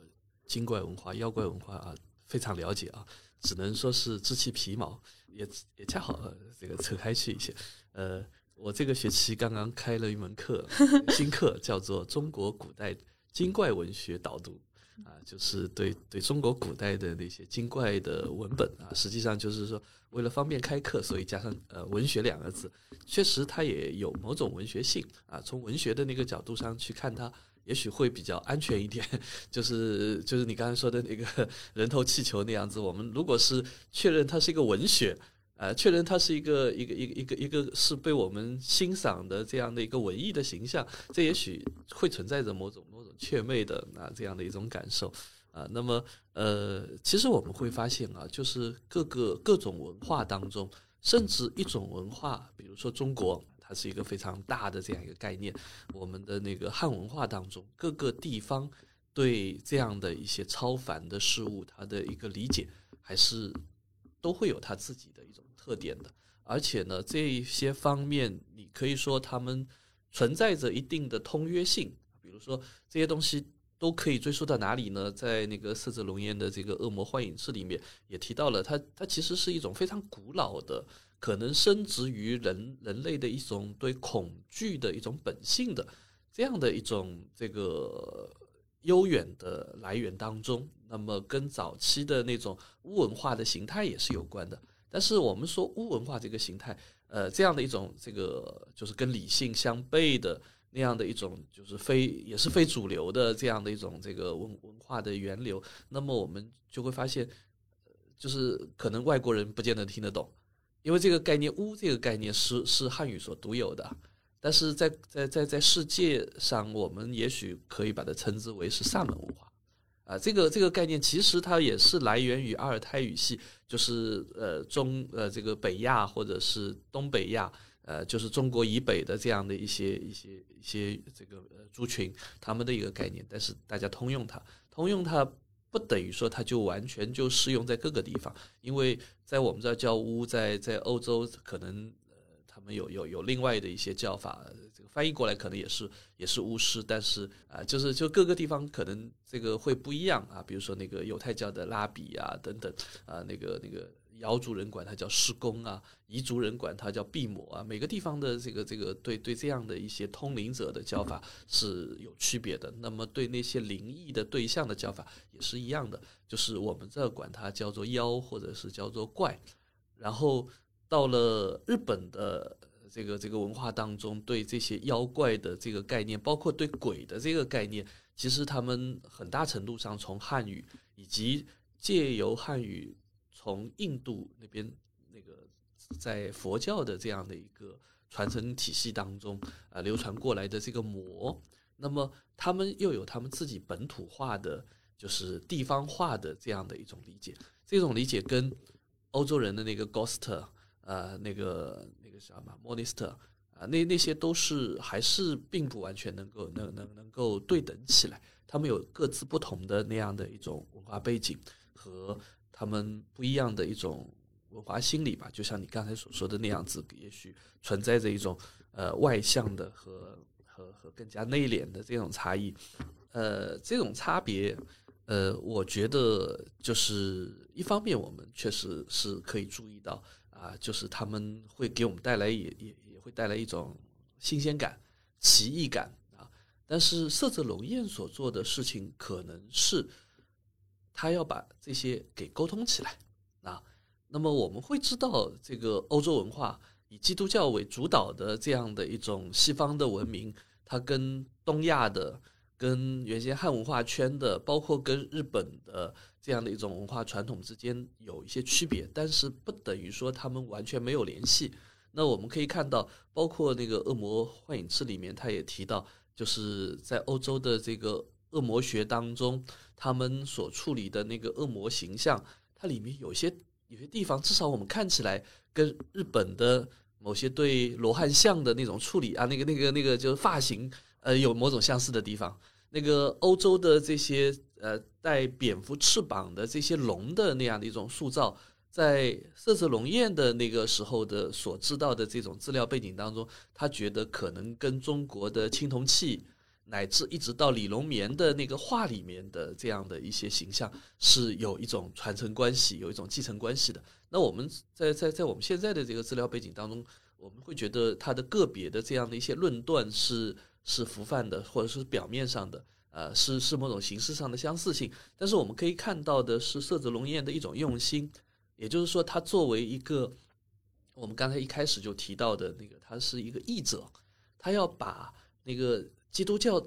精怪文化、妖怪文化啊非常了解啊，只能说是知其皮毛，也也恰好这个扯开去一些。呃，我这个学期刚刚开了一门课，新课叫做《中国古代精怪文学导读》。啊，就是对对中国古代的那些精怪的文本啊，实际上就是说，为了方便开课，所以加上呃“文学”两个字，确实它也有某种文学性啊。从文学的那个角度上去看它，也许会比较安全一点。就是就是你刚才说的那个 人头气球那样子，我们如果是确认它是一个文学。呃，确认它是一个一个一个一个一个是被我们欣赏的这样的一个文艺的形象，这也许会存在着某种雀媚的啊这样的一种感受啊。那么呃，其实我们会发现啊，就是各个各种文化当中，甚至一种文化，比如说中国，它是一个非常大的这样一个概念。我们的那个汉文化当中，各个地方对这样的一些超凡的事物，它的一个理解，还是都会有它自己的一种。特点的，而且呢，这一些方面，你可以说他们存在着一定的通约性。比如说，这些东西都可以追溯到哪里呢？在那个色泽龙烟的这个《恶魔幻影志》里面也提到了，它它其实是一种非常古老的，可能深植于人人类的一种对恐惧的一种本性的这样的一种这个悠远的来源当中。那么，跟早期的那种巫文化的形态也是有关的。但是我们说巫文化这个形态，呃，这样的一种这个就是跟理性相悖的那样的一种，就是非也是非主流的这样的一种这个文文化的源流。那么我们就会发现，就是可能外国人不见得听得懂，因为这个概念巫这个概念是是汉语所独有的，但是在在在在世界上，我们也许可以把它称之为是萨满文化。啊，这个这个概念其实它也是来源于阿尔泰语系，就是呃中呃这个北亚或者是东北亚，呃就是中国以北的这样的一些一些一些这个族群，他们的一个概念。但是大家通用它，通用它不等于说它就完全就适用在各个地方，因为在我们这儿叫巫，在在欧洲可能。他们有有有另外的一些叫法，这个翻译过来可能也是也是巫师，但是啊，就是就各个地方可能这个会不一样啊。比如说那个犹太教的拉比啊等等啊，那个那个瑶族人管它叫施工啊，彝族人管它叫闭魔啊。每个地方的这个这个对对这样的一些通灵者的叫法是有区别的。那么对那些灵异的对象的叫法也是一样的，就是我们这管它叫做妖或者是叫做怪，然后。到了日本的这个这个文化当中，对这些妖怪的这个概念，包括对鬼的这个概念，其实他们很大程度上从汉语以及借由汉语从印度那边那个在佛教的这样的一个传承体系当中啊流传过来的这个魔，那么他们又有他们自己本土化的，就是地方化的这样的一种理解，这种理解跟欧洲人的那个 Ghost。呃，那个那个什么 m o n i s t e r 啊，那那些都是还是并不完全能够能能能够对等起来，他们有各自不同的那样的一种文化背景和他们不一样的一种文化心理吧，就像你刚才所说的那样子，也许存在着一种呃外向的和和和更加内敛的这种差异，呃，这种差别，呃，我觉得就是一方面我们确实是可以注意到。啊，就是他们会给我们带来也也也会带来一种新鲜感、奇异感啊。但是色泽龙彦所做的事情，可能是他要把这些给沟通起来啊。那么我们会知道，这个欧洲文化以基督教为主导的这样的一种西方的文明，它跟东亚的。跟原先汉文化圈的，包括跟日本的这样的一种文化传统之间有一些区别，但是不等于说他们完全没有联系。那我们可以看到，包括那个《恶魔幻影志》里面，他也提到，就是在欧洲的这个恶魔学当中，他们所处理的那个恶魔形象，它里面有些有些地方，至少我们看起来跟日本的某些对罗汉像的那种处理啊，那个那个那个就是发型，呃，有某种相似的地方。那个欧洲的这些呃带蝙蝠翅膀的这些龙的那样的一种塑造。在色泽龙彦的那个时候的所知道的这种资料背景当中，他觉得可能跟中国的青铜器，乃至一直到李龙棉的那个画里面的这样的一些形象是有一种传承关系，有一种继承关系的。那我们在在在我们现在的这个资料背景当中，我们会觉得他的个别的这样的一些论断是是浮泛的，或者是表面上的，呃，是是某种形式上的相似性。但是我们可以看到的是色泽龙彦的一种用心。也就是说，他作为一个我们刚才一开始就提到的那个，他是一个译者，他要把那个基督教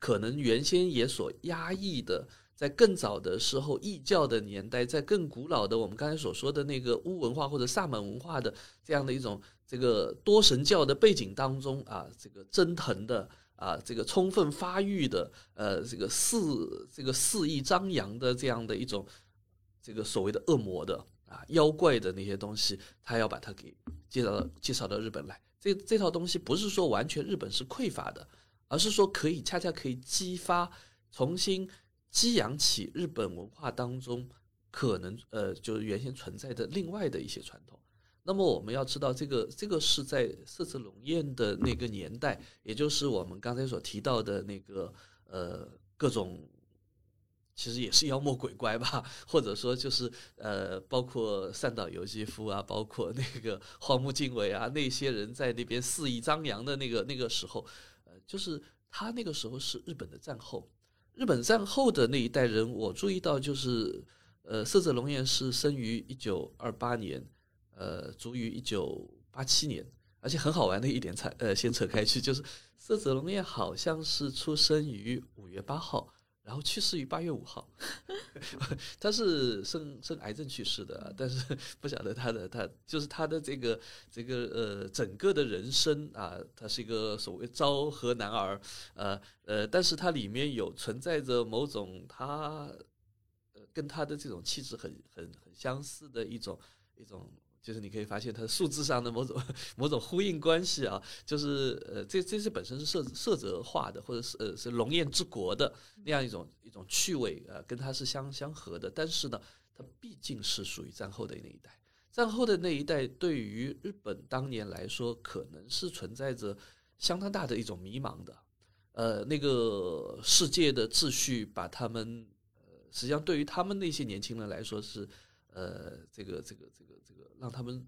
可能原先也所压抑的，在更早的时候异教的年代，在更古老的我们刚才所说的那个巫文化或者萨满文化的这样的一种这个多神教的背景当中啊，这个蒸腾的啊，这个充分发育的呃，这个肆这个肆意张扬的这样的一种这个所谓的恶魔的。啊，妖怪的那些东西，他要把它给介绍到介绍到日本来。这这套东西不是说完全日本是匮乏的，而是说可以恰恰可以激发、重新激扬起日本文化当中可能呃，就是原先存在的另外的一些传统。那么我们要知道，这个这个是在色泽龙彦的那个年代，也就是我们刚才所提到的那个呃各种。其实也是妖魔鬼怪吧，或者说就是呃，包括三岛由纪夫啊，包括那个荒木经惟啊，那些人在那边肆意张扬的那个那个时候，就是他那个时候是日本的战后，日本战后的那一代人，我注意到就是，呃，色泽龙彦是生于一九二八年，呃，卒于一九八七年，而且很好玩的一点，才呃，先扯开去，就是色泽龙彦好像是出生于五月八号。然后去世于八月五号，他是生生癌症去世的，但是不晓得他的他就是他的这个这个呃整个的人生啊，他是一个所谓昭和男儿，呃呃，但是他里面有存在着某种他呃跟他的这种气质很很很相似的一种一种。就是你可以发现它数字上的某种某种呼应关系啊，就是呃，这这是本身是色色泽化的，或者是呃是龙焰之国的那样一种一种趣味啊，跟它是相相合的。但是呢，它毕竟是属于战后的那一代，战后的那一代对于日本当年来说，可能是存在着相当大的一种迷茫的。呃，那个世界的秩序把他们呃，实际上对于他们那些年轻人来说是。呃，这个这个这个这个，让他们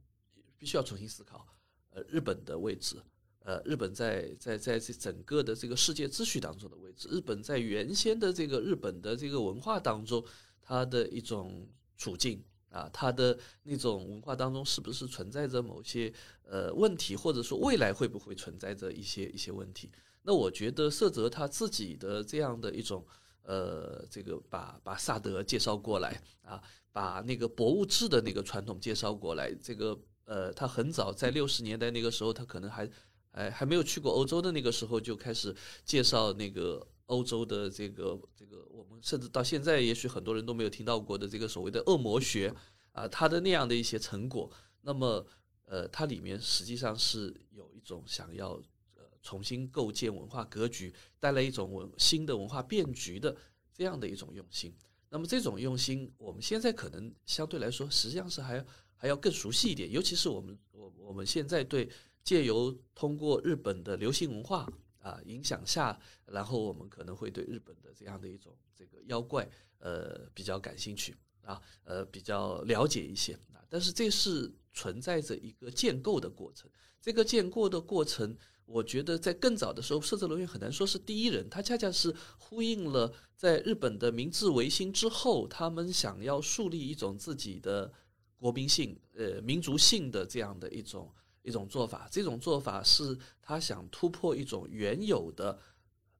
必须要重新思考，呃，日本的位置，呃，日本在在在这整个的这个世界秩序当中的位置，日本在原先的这个日本的这个文化当中，它的一种处境啊，它的那种文化当中是不是存在着某些呃问题，或者说未来会不会存在着一些一些问题？那我觉得色泽他自己的这样的一种呃，这个把把萨德介绍过来啊。把那个博物志的那个传统介绍过来，这个呃，他很早在六十年代那个时候，他可能还还还没有去过欧洲的那个时候，就开始介绍那个欧洲的这个这个，我们甚至到现在也许很多人都没有听到过的这个所谓的恶魔学啊，他的那样的一些成果，那么呃，它里面实际上是有一种想要呃重新构建文化格局，带来一种文新的文化变局的这样的一种用心。那么这种用心，我们现在可能相对来说，实际上是还还要更熟悉一点。尤其是我们我我们现在对借由通过日本的流行文化啊影响下，然后我们可能会对日本的这样的一种这个妖怪呃比较感兴趣啊呃比较了解一些啊。但是这是存在着一个建构的过程，这个建构的过程。我觉得在更早的时候，色泽龙彦很难说是第一人，他恰恰是呼应了在日本的明治维新之后，他们想要树立一种自己的国民性、呃民族性的这样的一种一种做法。这种做法是他想突破一种原有的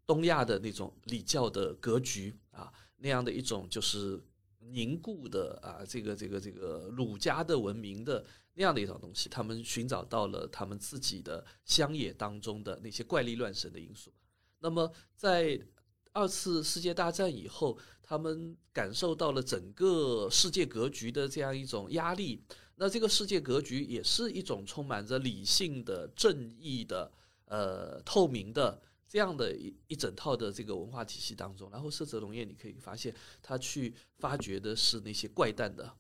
东亚的那种礼教的格局啊，那样的一种就是凝固的啊，这个这个这个儒家的文明的那样的一种东西，他们寻找到了他们自己的乡野当中的那些怪力乱神的因素。那么在二次世界大战以后，他们感受到了整个世界格局的这样一种压力。那这个世界格局也是一种充满着理性的、正义的、呃透明的这样的一一整套的这个文化体系当中。然后色泽农业，你可以发现他去发掘的是那些怪诞的，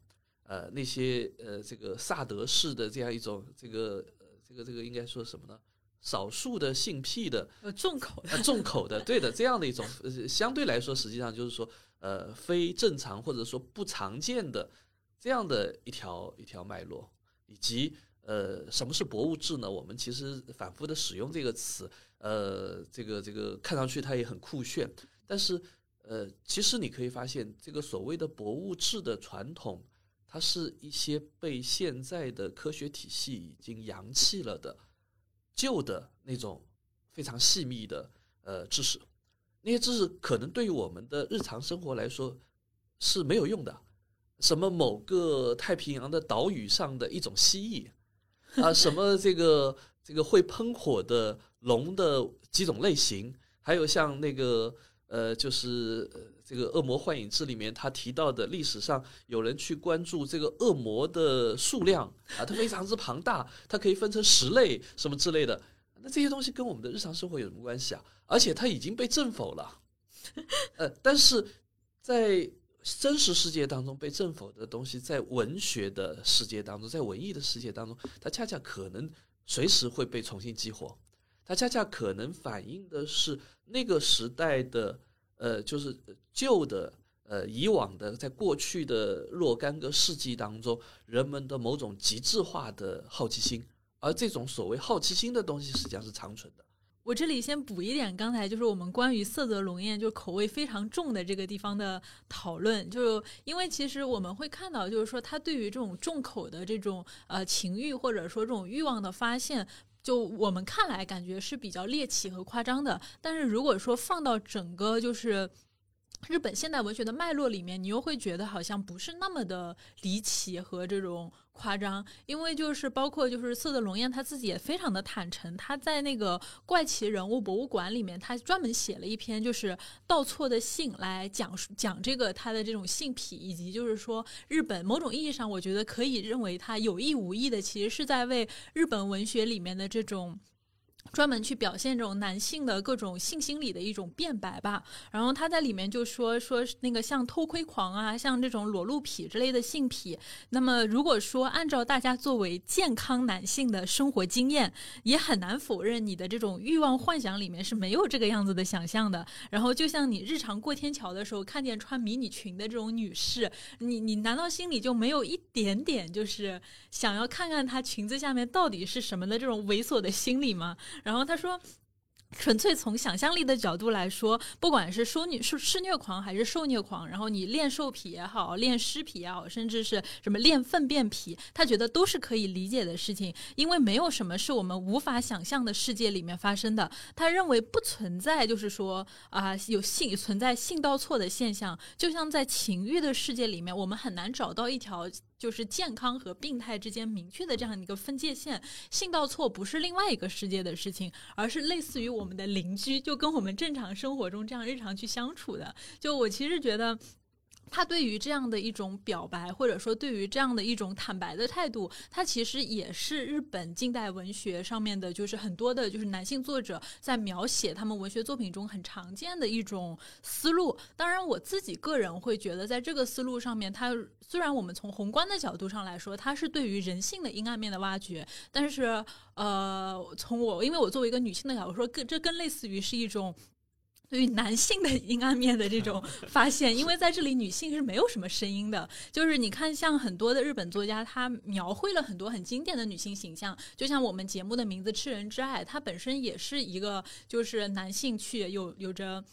呃那些呃这个萨德式的这样一种这个呃这个这个应该说什么呢？少数的性癖的，呃，重口的，重口的，对的，这样的一种，呃，相对来说，实际上就是说，呃，非正常或者说不常见的这样的一条一条脉络，以及呃，什么是博物志呢？我们其实反复的使用这个词，呃，这个这个看上去它也很酷炫，但是呃，其实你可以发现，这个所谓的博物志的传统，它是一些被现在的科学体系已经扬弃了的。旧的那种非常细密的呃知识，那些知识可能对于我们的日常生活来说是没有用的。什么某个太平洋的岛屿上的一种蜥蜴啊，什么这个这个会喷火的龙的几种类型，还有像那个呃就是这个《恶魔幻影志》里面他提到的历史上有人去关注这个恶魔的数量啊，它非常之庞大，它可以分成十类什么之类的。那这些东西跟我们的日常生活有什么关系啊？而且它已经被证否了。呃，但是在真实世界当中被证否的东西，在文学的世界当中，在文艺的世界当中，它恰恰可能随时会被重新激活。它恰恰可能反映的是那个时代的。呃，就是旧的，呃，以往的，在过去的若干个世纪当中，人们的某种极致化的好奇心，而这种所谓好奇心的东西，实际上是长存的。我这里先补一点，刚才就是我们关于色泽龙艳就口味非常重的这个地方的讨论，就因为其实我们会看到，就是说他对于这种重口的这种呃情欲或者说这种欲望的发现。就我们看来，感觉是比较猎奇和夸张的。但是如果说放到整个就是日本现代文学的脉络里面，你又会觉得好像不是那么的离奇和这种。夸张，因为就是包括就是色泽龙彦他自己也非常的坦诚，他在那个怪奇人物博物馆里面，他专门写了一篇就是道错的信来讲述讲这个他的这种性癖，以及就是说日本某种意义上，我觉得可以认为他有意无意的其实是在为日本文学里面的这种。专门去表现这种男性的各种性心理的一种辩白吧。然后他在里面就说说那个像偷窥狂啊，像这种裸露癖之类的性癖。那么如果说按照大家作为健康男性的生活经验，也很难否认你的这种欲望幻想里面是没有这个样子的想象的。然后就像你日常过天桥的时候看见穿迷你裙的这种女士，你你难道心里就没有一点点就是想要看看她裙子下面到底是什么的这种猥琐的心理吗？然后他说。纯粹从想象力的角度来说，不管是受虐、受施虐狂还是受虐狂，然后你练兽癖也好，练尸癖也好，甚至是什么练粪便癖，他觉得都是可以理解的事情，因为没有什么是我们无法想象的世界里面发生的。他认为不存在，就是说啊，有性存在性倒错的现象，就像在情欲的世界里面，我们很难找到一条就是健康和病态之间明确的这样一个分界线。性倒错不是另外一个世界的事情，而是类似于。我们的邻居就跟我们正常生活中这样日常去相处的，就我其实觉得。他对于这样的一种表白，或者说对于这样的一种坦白的态度，他其实也是日本近代文学上面的，就是很多的，就是男性作者在描写他们文学作品中很常见的一种思路。当然，我自己个人会觉得，在这个思路上面，它虽然我们从宏观的角度上来说，它是对于人性的阴暗面的挖掘，但是，呃，从我因为我作为一个女性的角度说，更这更类似于是一种。对于男性的阴暗面的这种发现，因为在这里女性是没有什么声音的。就是你看，像很多的日本作家，他描绘了很多很经典的女性形象，就像我们节目的名字《吃人之爱》，它本身也是一个就是男性去有有着。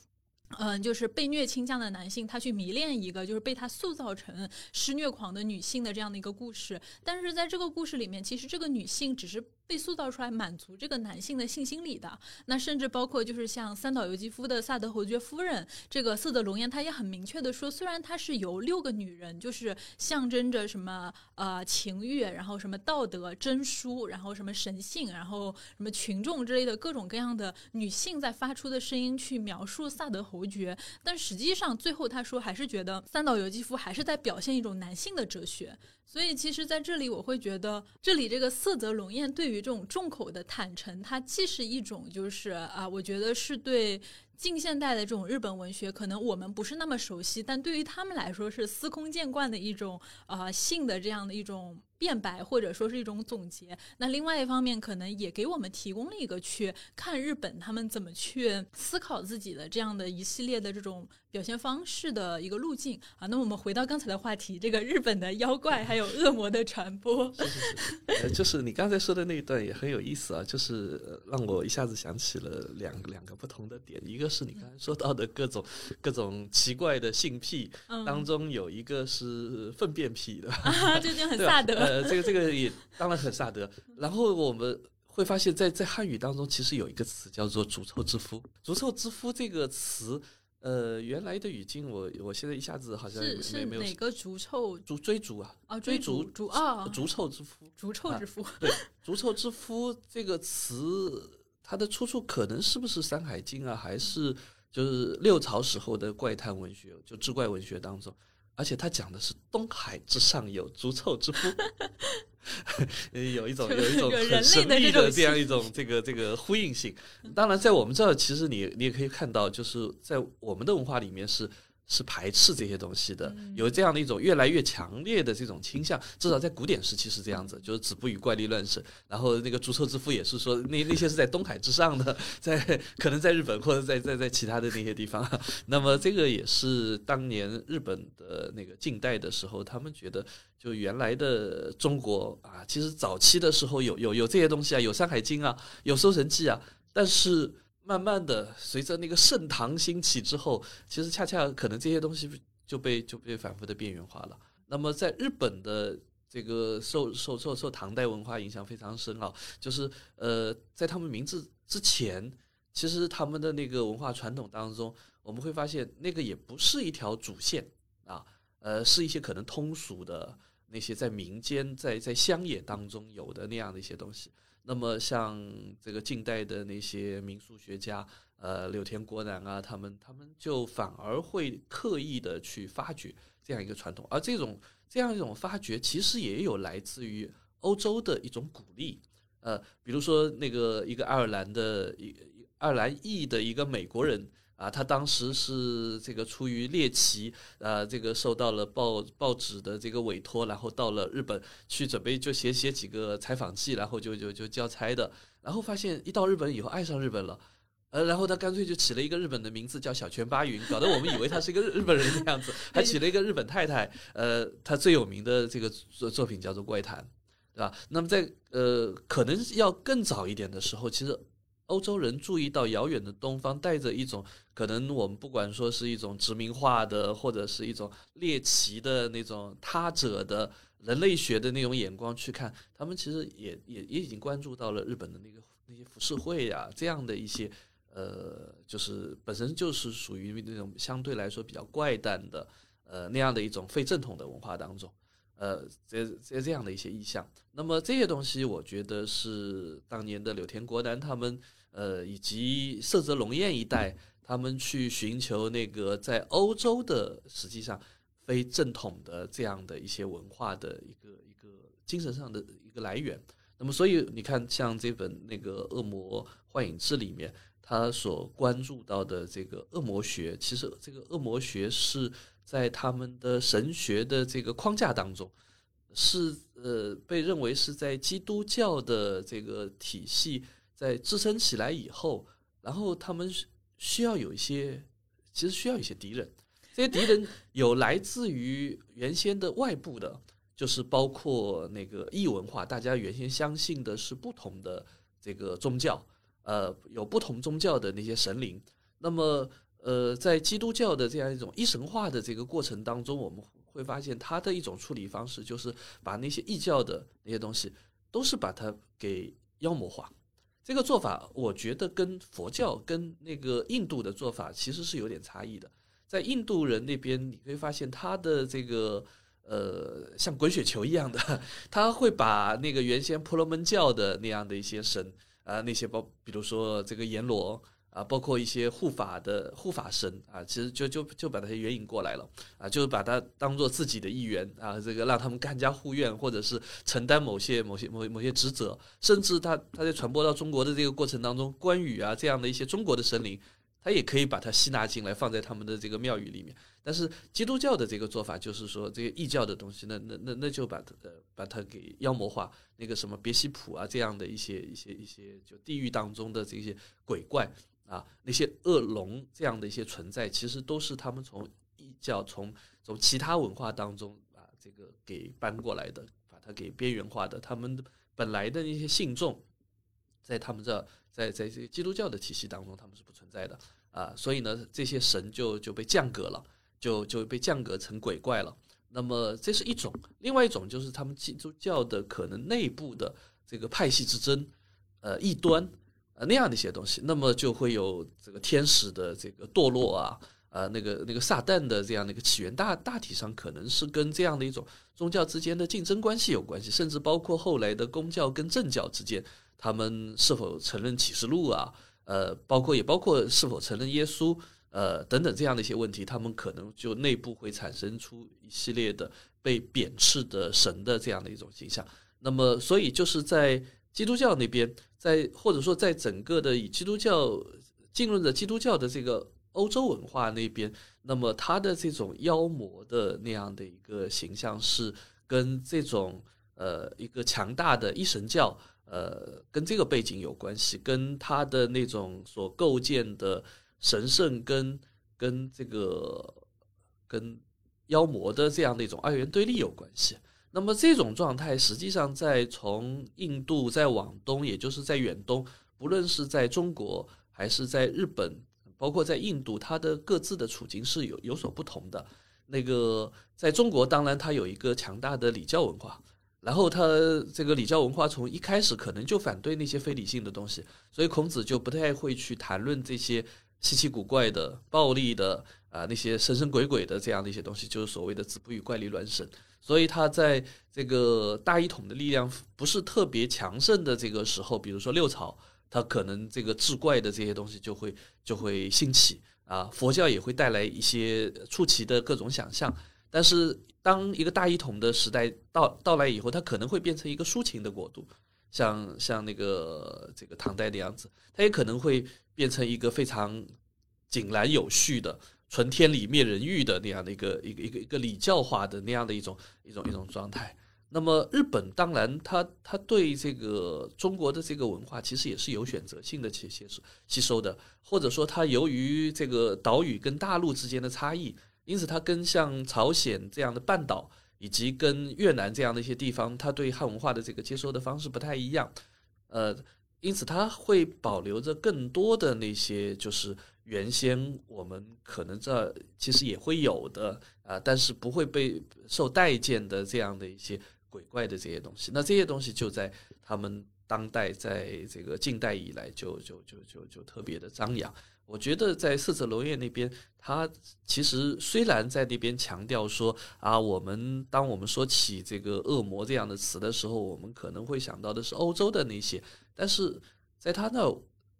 嗯，就是被虐倾向的男性，他去迷恋一个就是被他塑造成施虐狂的女性的这样的一个故事。但是在这个故事里面，其实这个女性只是被塑造出来满足这个男性的性心理的。那甚至包括就是像三岛由纪夫的《萨德侯爵夫人》，这个色泽龙彦他也很明确的说，虽然他是由六个女人，就是象征着什么呃情欲，然后什么道德真书，然后什么神性，然后什么群众之类的各种各样的女性在发出的声音去描述萨德侯爵，但实际上最后他说还是觉得三岛由纪夫还是在表现一种男性的哲学。所以，其实在这里，我会觉得，这里这个色泽龙彦对于这种重口的坦诚，它既是一种，就是啊，我觉得是对。近现代的这种日本文学，可能我们不是那么熟悉，但对于他们来说是司空见惯的一种啊性的这样的一种辩白，或者说是一种总结。那另外一方面，可能也给我们提供了一个去看日本他们怎么去思考自己的这样的一系列的这种表现方式的一个路径啊。那我们回到刚才的话题，这个日本的妖怪还有恶魔的传播，是是是，呃，就是你刚才说的那一段也很有意思啊，就是让我一下子想起了两两个不同的点，一个。是你刚才说到的各种各种奇怪的性癖当中，有一个是粪便癖的，这就很萨德。呃，这个这个也当然很萨德。然后我们会发现，在在汉语当中，其实有一个词叫做“逐臭之夫”。逐臭之夫这个词，呃，原来的语境我我现在一下子好像是是哪个逐臭？逐追逐啊？啊，追逐逐啊，逐臭之夫，逐臭之夫。对，逐臭之夫这个词。它的出处可能是不是《山海经》啊，还是就是六朝时候的怪谈文学，就志怪文学当中？而且它讲的是东海之上有逐臭之夫，有一种有一种很神秘的这样一种这个这个呼应性。当然，在我们这儿，其实你你也可以看到，就是在我们的文化里面是。是排斥这些东西的，有这样的一种越来越强烈的这种倾向。至少在古典时期是这样子，就是子不语怪力乱神。然后那个逐臭之父也是说，那那些是在东海之上的，在可能在日本或者在在在其他的那些地方。那么这个也是当年日本的那个近代的时候，他们觉得就原来的中国啊，其实早期的时候有有有这些东西啊，有《山海经》啊，有《搜神记》啊，但是。慢慢的，随着那个盛唐兴起之后，其实恰恰可能这些东西就被就被反复的边缘化了。那么在日本的这个受受受受唐代文化影响非常深啊，就是呃，在他们明治之前，其实他们的那个文化传统当中，我们会发现那个也不是一条主线啊，呃，是一些可能通俗的那些在民间在在乡野当中有的那样的一些东西。那么，像这个近代的那些民俗学家，呃，柳田国男啊，他们他们就反而会刻意的去发掘这样一个传统，而这种这样一种发掘，其实也有来自于欧洲的一种鼓励，呃，比如说那个一个爱尔兰的一爱尔兰裔的一个美国人。啊，他当时是这个出于猎奇，呃，这个受到了报报纸的这个委托，然后到了日本去准备就写写几个采访记，然后就就就交差的，然后发现一到日本以后爱上日本了，呃，然后他干脆就起了一个日本的名字叫小泉八云，搞得我们以为他是一个日本人的样子，还起了一个日本太太，呃，他最有名的这个作作品叫做《怪谈》，对吧？那么在呃，可能要更早一点的时候，其实。欧洲人注意到遥远的东方，带着一种可能我们不管说是一种殖民化的，或者是一种猎奇的那种他者的人类学的那种眼光去看，他们其实也也也已经关注到了日本的那个那些浮世绘呀，这样的一些呃，就是本身就是属于那种相对来说比较怪诞的呃那样的一种非正统的文化当中。呃，这这这样的一些意象，那么这些东西，我觉得是当年的柳田国男他们，呃，以及色泽龙彦一代，他们去寻求那个在欧洲的实际上非正统的这样的一些文化的一个一个精神上的一个来源。那么，所以你看，像这本那个《恶魔幻影志》里面，他所关注到的这个恶魔学，其实这个恶魔学是。在他们的神学的这个框架当中，是呃被认为是在基督教的这个体系在支撑起来以后，然后他们需要有一些，其实需要一些敌人。这些敌人 有来自于原先的外部的，就是包括那个异文化，大家原先相信的是不同的这个宗教，呃，有不同宗教的那些神灵。那么。呃，在基督教的这样一种一神化的这个过程当中，我们会发现它的一种处理方式，就是把那些异教的那些东西，都是把它给妖魔化。这个做法，我觉得跟佛教跟那个印度的做法其实是有点差异的。在印度人那边，你会发现他的这个呃，像滚雪球一样的，他会把那个原先婆罗门教的那样的一些神啊，那些包，比如说这个阎罗。啊，包括一些护法的护法神啊，其实就就就把它援引过来了啊，就是把它当做自己的一员啊，这个让他们看家护院，或者是承担某些某些某某些职责，甚至他他在传播到中国的这个过程当中，关羽啊这样的一些中国的神灵，他也可以把它吸纳进来，放在他们的这个庙宇里面。但是基督教的这个做法就是说，这个异教的东西，那那那那就把它把它给妖魔化，那个什么别西卜啊这样的一些一些一些就地狱当中的这些鬼怪。啊，那些恶龙这样的一些存在，其实都是他们从异教、从从其他文化当中啊，这个给搬过来的，把它给边缘化的。他们本来的那些信众，在他们这，在在这个基督教的体系当中，他们是不存在的啊。所以呢，这些神就就被降格了，就就被降格成鬼怪了。那么这是一种，另外一种就是他们基督教的可能内部的这个派系之争，呃，异端。呃，那样的一些东西，那么就会有这个天使的这个堕落啊，呃，那个那个撒旦的这样的一个起源，大大体上可能是跟这样的一种宗教之间的竞争关系有关系，甚至包括后来的公教跟政教之间，他们是否承认启示录啊，呃，包括也包括是否承认耶稣，呃，等等这样的一些问题，他们可能就内部会产生出一系列的被贬斥的神的这样的一种形象。那么，所以就是在。基督教那边，在或者说在整个的以基督教浸润着基督教的这个欧洲文化那边，那么他的这种妖魔的那样的一个形象，是跟这种呃一个强大的一神教，呃，跟这个背景有关系，跟他的那种所构建的神圣跟跟这个跟妖魔的这样的一种二元对立有关系。那么这种状态，实际上在从印度再往东，也就是在远东，不论是在中国还是在日本，包括在印度，它的各自的处境是有有所不同的。那个在中国，当然它有一个强大的礼教文化，然后它这个礼教文化从一开始可能就反对那些非理性的东西，所以孔子就不太会去谈论这些稀奇古怪的、暴力的啊那些神神鬼鬼的这样的一些东西，就是所谓的“子不语怪力乱神”。所以他在这个大一统的力量不是特别强盛的这个时候，比如说六朝，他可能这个治怪的这些东西就会就会兴起啊，佛教也会带来一些出奇的各种想象。但是当一个大一统的时代到到来以后，它可能会变成一个抒情的国度，像像那个这个唐代的样子，它也可能会变成一个非常井然有序的。纯天理灭人欲的那样的一个一个一个一个礼教化的那样的一种一种一种状态。那么日本当然，它它对这个中国的这个文化其实也是有选择性的去吸收吸收的，或者说它由于这个岛屿跟大陆之间的差异，因此它跟像朝鲜这样的半岛以及跟越南这样的一些地方，它对汉文化的这个接收的方式不太一样。呃，因此它会保留着更多的那些就是。原先我们可能这其实也会有的啊，但是不会被受待见的这样的一些鬼怪的这些东西，那这些东西就在他们当代，在这个近代以来就就就就就特别的张扬。我觉得在色泽龙叶那边，他其实虽然在那边强调说啊，我们当我们说起这个恶魔这样的词的时候，我们可能会想到的是欧洲的那些，但是在他那。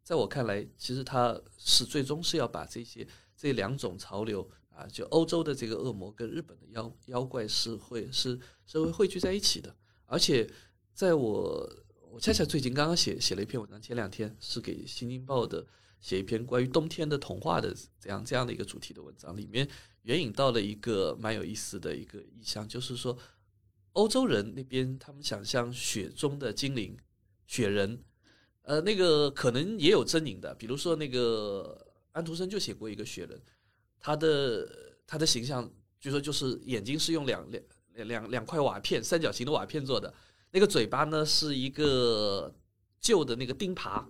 在我看来，其实他是最终是要把这些这两种潮流啊，就欧洲的这个恶魔跟日本的妖妖怪是会是是会汇聚在一起的。而且，在我我恰恰最近刚刚写写了一篇文章，前两天是给《新京报》的写一篇关于冬天的童话的这样这样的一个主题的文章，里面援引到了一个蛮有意思的一个意象，就是说欧洲人那边他们想象雪中的精灵雪人。呃，那个可能也有真名的，比如说那个安徒生就写过一个雪人，他的他的形象据说就是眼睛是用两两两两块瓦片三角形的瓦片做的，那个嘴巴呢是一个旧的那个钉耙，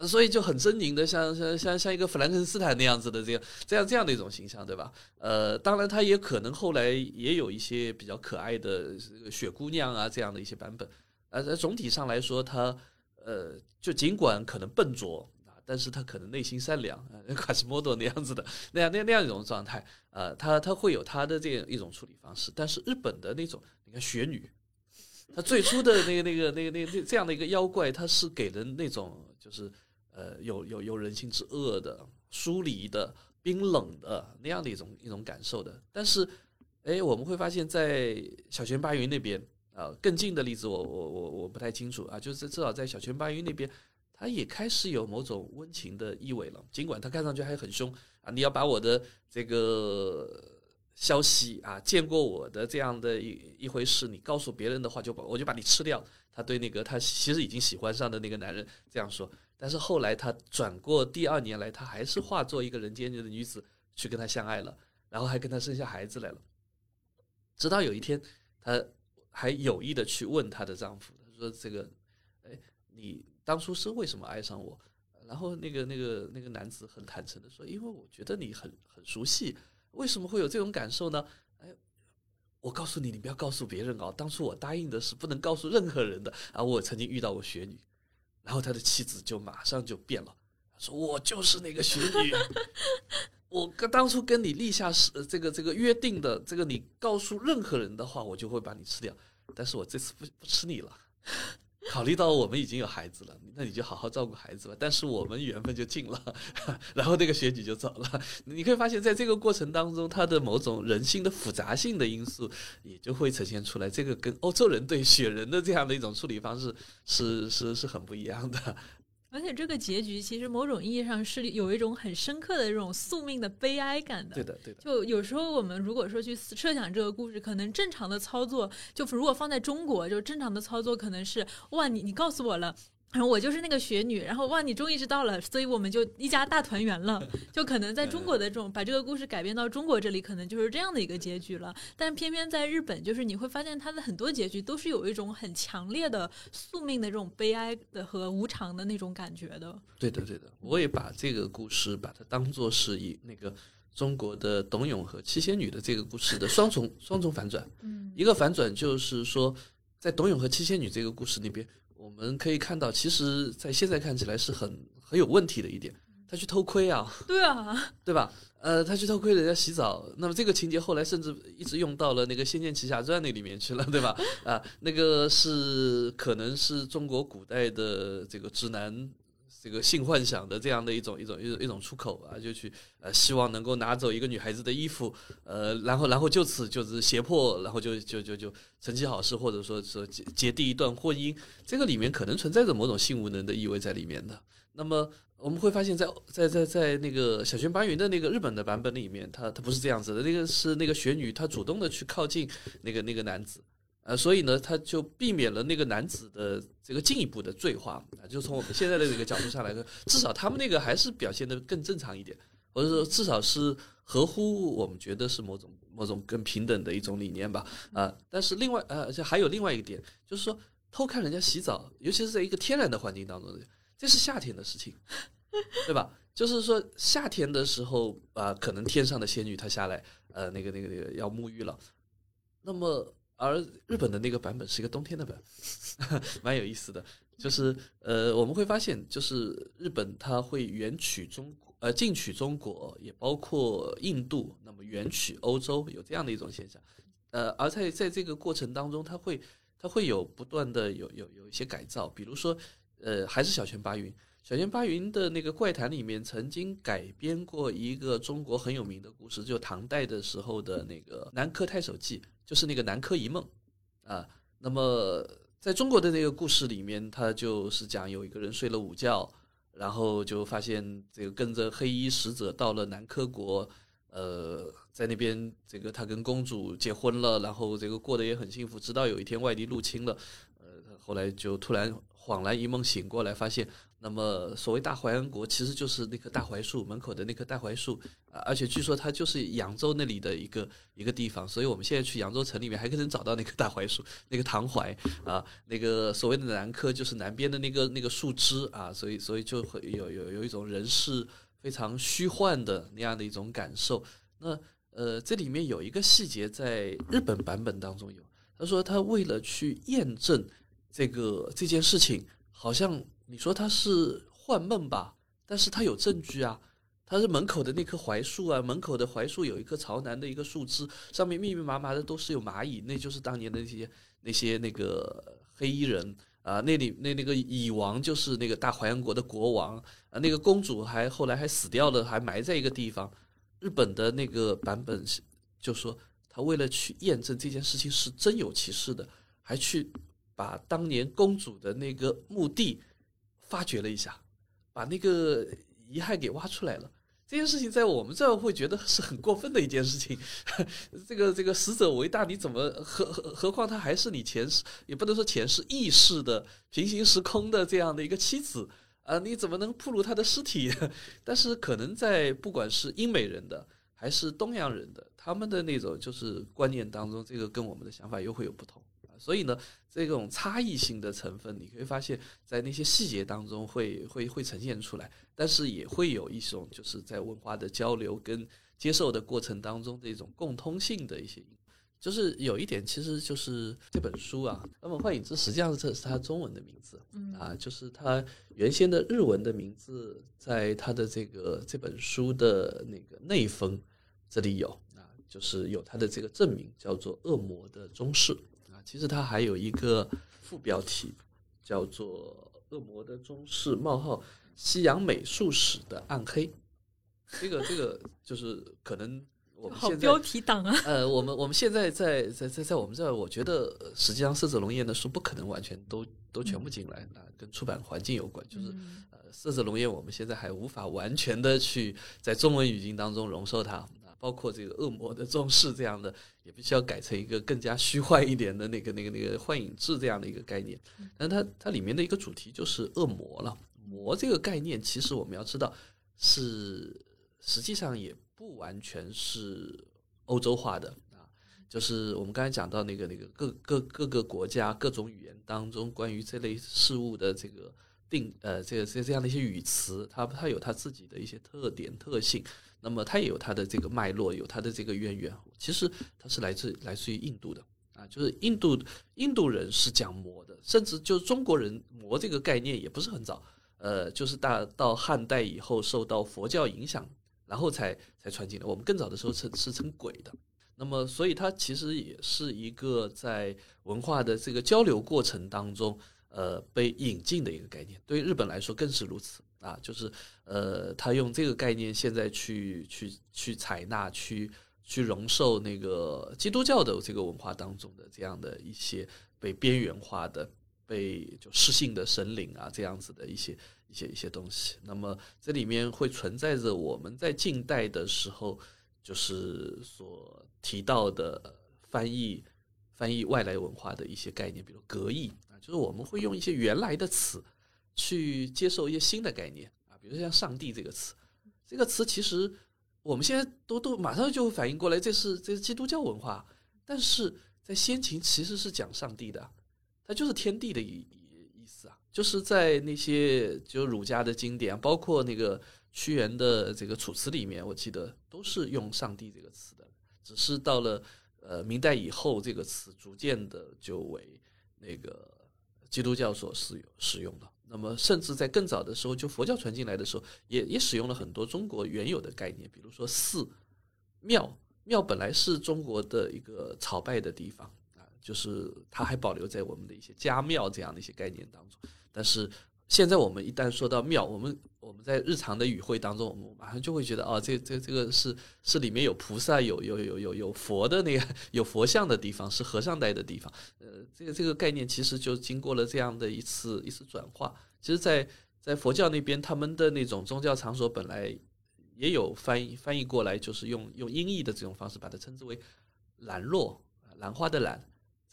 所以就很狰狞的，像像像像一个弗兰肯斯坦那样子的这样这样这样的一种形象，对吧？呃，当然他也可能后来也有一些比较可爱的雪姑娘啊这样的一些版本，呃，总体上来说他。呃，就尽管可能笨拙啊，但是他可能内心善良，呃，卡西莫多那样子的那样那那样一种状态，呃，他他会有他的这样一种处理方式。但是日本的那种，你看雪女，他最初的那个那个那个那个这样的一个妖怪，他是给人那种就是呃有有有人性之恶的、疏离的、冰冷的那样的一种一种感受的。但是，哎，我们会发现，在小泉八云那边。呃，更近的例子我我我我不太清楚啊，就是至少在小泉八云那边，他也开始有某种温情的意味了。尽管他看上去还很凶啊，你要把我的这个消息啊，见过我的这样的一一回事，你告诉别人的话，就把我就把你吃掉。他对那个他其实已经喜欢上的那个男人这样说，但是后来他转过第二年来，他还是化作一个人间的女子去跟他相爱了，然后还跟他生下孩子来了。直到有一天，他。还有意的去问她的丈夫，她说：“这个，哎，你当初是为什么爱上我？”然后那个那个那个男子很坦诚的说：“因为我觉得你很很熟悉，为什么会有这种感受呢？”哎，我告诉你，你不要告诉别人哦。当初我答应的是不能告诉任何人的。啊，我曾经遇到过雪女，然后他的妻子就马上就变了，说：“我就是那个雪女。”我跟当初跟你立下是这个这个约定的，这个你告诉任何人的话，我就会把你吃掉。但是我这次不不吃你了。考虑到我们已经有孩子了，那你就好好照顾孩子吧。但是我们缘分就尽了，然后那个学女就走了。你可以发现，在这个过程当中，他的某种人性的复杂性的因素也就会呈现出来。这个跟欧洲人对雪人的这样的一种处理方式是是是很不一样的。而且这个结局其实某种意义上是有一种很深刻的这种宿命的悲哀感的。对的，对的。就有时候我们如果说去设想这个故事，可能正常的操作，就如果放在中国，就正常的操作可能是哇，你你告诉我了。然后我就是那个雪女，然后哇，你终于知道了，所以我们就一家大团圆了。就可能在中国的这种把这个故事改编到中国这里，可能就是这样的一个结局了。但偏偏在日本，就是你会发现它的很多结局都是有一种很强烈的宿命的这种悲哀的和无常的那种感觉的。对的，对的，我也把这个故事把它当做是以那个中国的董永和七仙女的这个故事的双重双重反转。嗯，一个反转就是说，在董永和七仙女这个故事里边。我们可以看到，其实，在现在看起来是很很有问题的一点，他去偷窥啊，对啊，对吧？呃，他去偷窥人家洗澡，那么这个情节后来甚至一直用到了那个《仙剑奇侠传》那里面去了，对吧？啊，那个是可能是中国古代的这个直男。这个性幻想的这样的一种一种一种一种出口啊，就去呃希望能够拿走一个女孩子的衣服，呃，然后然后就此就是胁迫，然后就就就就成绩好事，或者说说结结缔一段婚姻，这个里面可能存在着某种性无能的意味在里面的。那么我们会发现，在在在在那个小泉八云的那个日本的版本里面，他他不是这样子的，那个是那个雪女，她主动的去靠近那个那个男子。呃，所以呢，他就避免了那个男子的这个进一步的罪化啊。就从我们现在的这个角度上来说，至少他们那个还是表现的更正常一点，或者说至少是合乎我们觉得是某种某种更平等的一种理念吧。啊，但是另外呃，而且还有另外一个点，就是说偷看人家洗澡，尤其是在一个天然的环境当中，这是夏天的事情，对吧？就是说夏天的时候啊，可能天上的仙女她下来，呃，那个那个那个要沐浴了，那么。而日本的那个版本是一个冬天的版，蛮有意思的。就是呃，我们会发现，就是日本它会远取中呃进取中国，也包括印度，那么远取欧洲，有这样的一种现象。呃，而在在这个过程当中，它会它会有不断的有有有一些改造，比如说呃，还是小泉八云。小泉八云的那个怪谈里面曾经改编过一个中国很有名的故事，就唐代的时候的那个《南柯太守记》。就是那个南柯一梦，啊，那么在中国的那个故事里面，他就是讲有一个人睡了午觉，然后就发现这个跟着黑衣使者到了南柯国，呃，在那边这个他跟公主结婚了，然后这个过得也很幸福，直到有一天外敌入侵了，呃，后来就突然恍然一梦醒过来，发现。那么，所谓大淮安国，其实就是那棵大槐树门口的那棵大槐树，而且据说它就是扬州那里的一个一个地方，所以我们现在去扬州城里面还可能找到那棵大槐树，那个唐槐啊，那个所谓的南柯就是南边的那个那个树枝啊，所以所以就会有有有一种人世非常虚幻的那样的一种感受。那呃，这里面有一个细节在日本版本当中有，他说他为了去验证这个这件事情。好像你说他是幻梦吧？但是他有证据啊，他是门口的那棵槐树啊，门口的槐树有一棵朝南的一个树枝，上面密密麻麻的都是有蚂蚁，那就是当年的那些那些那个黑衣人啊，那里那那个蚁王就是那个大淮阳国的国王啊，那个公主还后来还死掉了，还埋在一个地方。日本的那个版本就说他为了去验证这件事情是真有其事的，还去把当年公主的那个墓地发掘了一下。把那个遗骸给挖出来了，这件事情在我们这儿会觉得是很过分的一件事情。这个这个死者为大，你怎么何何何况他还是你前世，也不能说前世异世的平行时空的这样的一个妻子啊，你怎么能暴露他的尸体？但是可能在不管是英美人的还是东洋人的，他们的那种就是观念当中，这个跟我们的想法又会有不同。所以呢，这种差异性的成分，你可以发现，在那些细节当中会会会呈现出来，但是也会有一种就是在文化的交流跟接受的过程当中的一种共通性的一些，就是有一点，其实就是这本书啊，那么《幻影之》实际上这是它中文的名字，啊，就是它原先的日文的名字，在它的这个这本书的那个内封这里有啊，就是有它的这个证明，叫做《恶魔的中世》。其实它还有一个副标题，叫做《恶魔的中世冒号西洋美术史的暗黑》。这个这个就是可能我们现在标题党啊。呃，我们我们现在在在在在我们这儿，我觉得实际上色泽龙彦的书不可能完全都都全部进来啊，跟出版环境有关。就是呃，色泽龙彦我们现在还无法完全的去在中文语境当中容受它。包括这个恶魔的装饰这样的，也必须要改成一个更加虚幻一点的那个、那个、那个幻影志这样的一个概念。但它它里面的一个主题就是恶魔了。魔这个概念，其实我们要知道，是实际上也不完全是欧洲化的啊。就是我们刚才讲到那个那个各各各个国家各种语言当中关于这类事物的这个定呃这个这这样的一些语词，它它有它自己的一些特点特性。那么它也有它的这个脉络，有它的这个渊源。其实它是来自来自于印度的啊，就是印度印度人是讲魔的，甚至就是中国人魔这个概念也不是很早，呃，就是大到汉代以后受到佛教影响，然后才才传进来。我们更早的时候称是称鬼的。那么所以它其实也是一个在文化的这个交流过程当中，呃，被引进的一个概念。对于日本来说更是如此。啊，就是呃，他用这个概念现在去去去采纳、去去容受那个基督教的这个文化当中的这样的一些被边缘化的、被就失信的神灵啊这样子的一些一些一些东西。那么这里面会存在着我们在近代的时候就是所提到的翻译翻译外来文化的一些概念，比如格义啊，就是我们会用一些原来的词。去接受一些新的概念啊，比如像“上帝”这个词，这个词其实我们现在都都马上就会反应过来，这是这是基督教文化，但是在先秦其实是讲上帝的，它就是天地的意意思啊，就是在那些就儒家的经典，包括那个屈原的这个《楚辞》里面，我记得都是用“上帝”这个词的，只是到了呃明代以后，这个词逐渐的就为那个基督教所使用使用的。那么，甚至在更早的时候，就佛教传进来的时候，也也使用了很多中国原有的概念，比如说寺、庙。庙本来是中国的一个朝拜的地方啊，就是它还保留在我们的一些家庙这样的一些概念当中，但是。现在我们一旦说到庙，我们我们在日常的语汇当中，我们马上就会觉得，哦，这这这个是是里面有菩萨、有有有有有佛的那个有佛像的地方，是和尚待的地方。呃，这个这个概念其实就经过了这样的一次一次转化。其实，在在佛教那边，他们的那种宗教场所本来也有翻译翻译过来，就是用用音译的这种方式，把它称之为兰若，兰花的兰。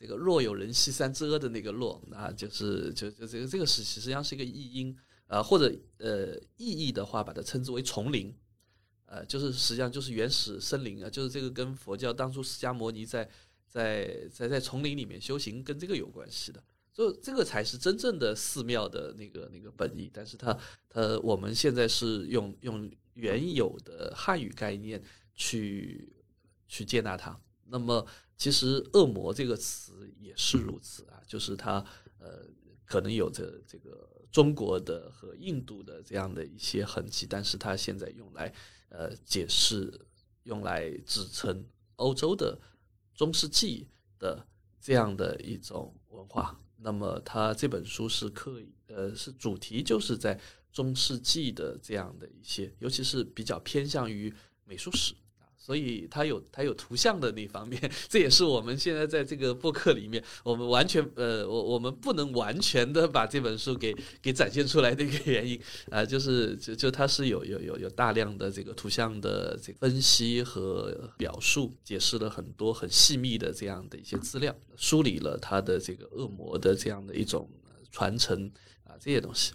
这个若有人兮三之阿的那个若，那就是就就这个这个是实际上是一个译音，呃或者呃意义的话，把它称之为丛林，呃就是实际上就是原始森林啊，就是这个跟佛教当初释迦摩尼在在在在丛林里面修行跟这个有关系的，所以这个才是真正的寺庙的那个那个本意。但是它它我们现在是用用原有的汉语概念去去接纳它，那么。其实“恶魔”这个词也是如此啊，就是它呃可能有着这个中国的和印度的这样的一些痕迹，但是它现在用来呃解释，用来指称欧洲的中世纪的这样的一种文化。那么，他这本书是刻意呃是主题就是在中世纪的这样的一些，尤其是比较偏向于美术史。所以它有它有图像的那方面，这也是我们现在在这个播客里面，我们完全呃，我我们不能完全的把这本书给给展现出来的一个原因啊，就是就就它是有有有有大量的这个图像的这个分析和表述，解释了很多很细密的这样的一些资料，梳理了它的这个恶魔的这样的一种传承啊这些东西。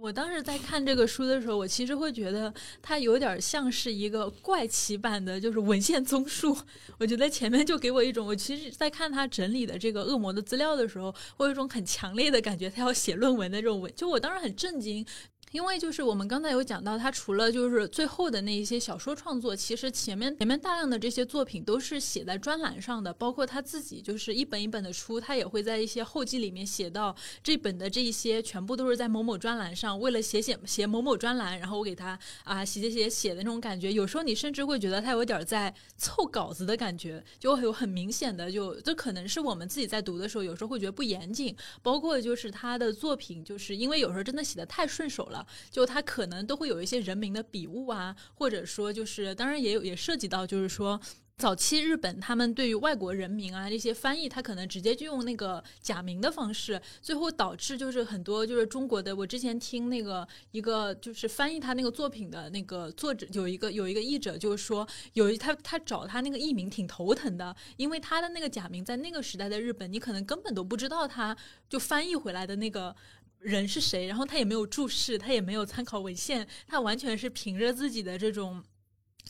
我当时在看这个书的时候，我其实会觉得它有点像是一个怪奇版的，就是文献综述。我觉得前面就给我一种，我其实，在看他整理的这个恶魔的资料的时候，我有一种很强烈的感觉，他要写论文的这种文，就我当时很震惊。因为就是我们刚才有讲到，他除了就是最后的那一些小说创作，其实前面前面大量的这些作品都是写在专栏上的，包括他自己就是一本一本的出，他也会在一些后记里面写到这本的这一些全部都是在某某专栏上，为了写写写某某专栏，然后我给他啊写写写写的那种感觉，有时候你甚至会觉得他有点在凑稿子的感觉，就会有很明显的就这可能是我们自己在读的时候有时候会觉得不严谨，包括就是他的作品，就是因为有时候真的写的太顺手了。就他可能都会有一些人名的笔误啊，或者说就是，当然也有也涉及到，就是说早期日本他们对于外国人名啊这些翻译，他可能直接就用那个假名的方式，最后导致就是很多就是中国的，我之前听那个一个就是翻译他那个作品的那个作者有一个有一个译者就是说，有一他他找他那个译名挺头疼的，因为他的那个假名在那个时代的日本，你可能根本都不知道他就翻译回来的那个。人是谁？然后他也没有注释，他也没有参考文献，他完全是凭着自己的这种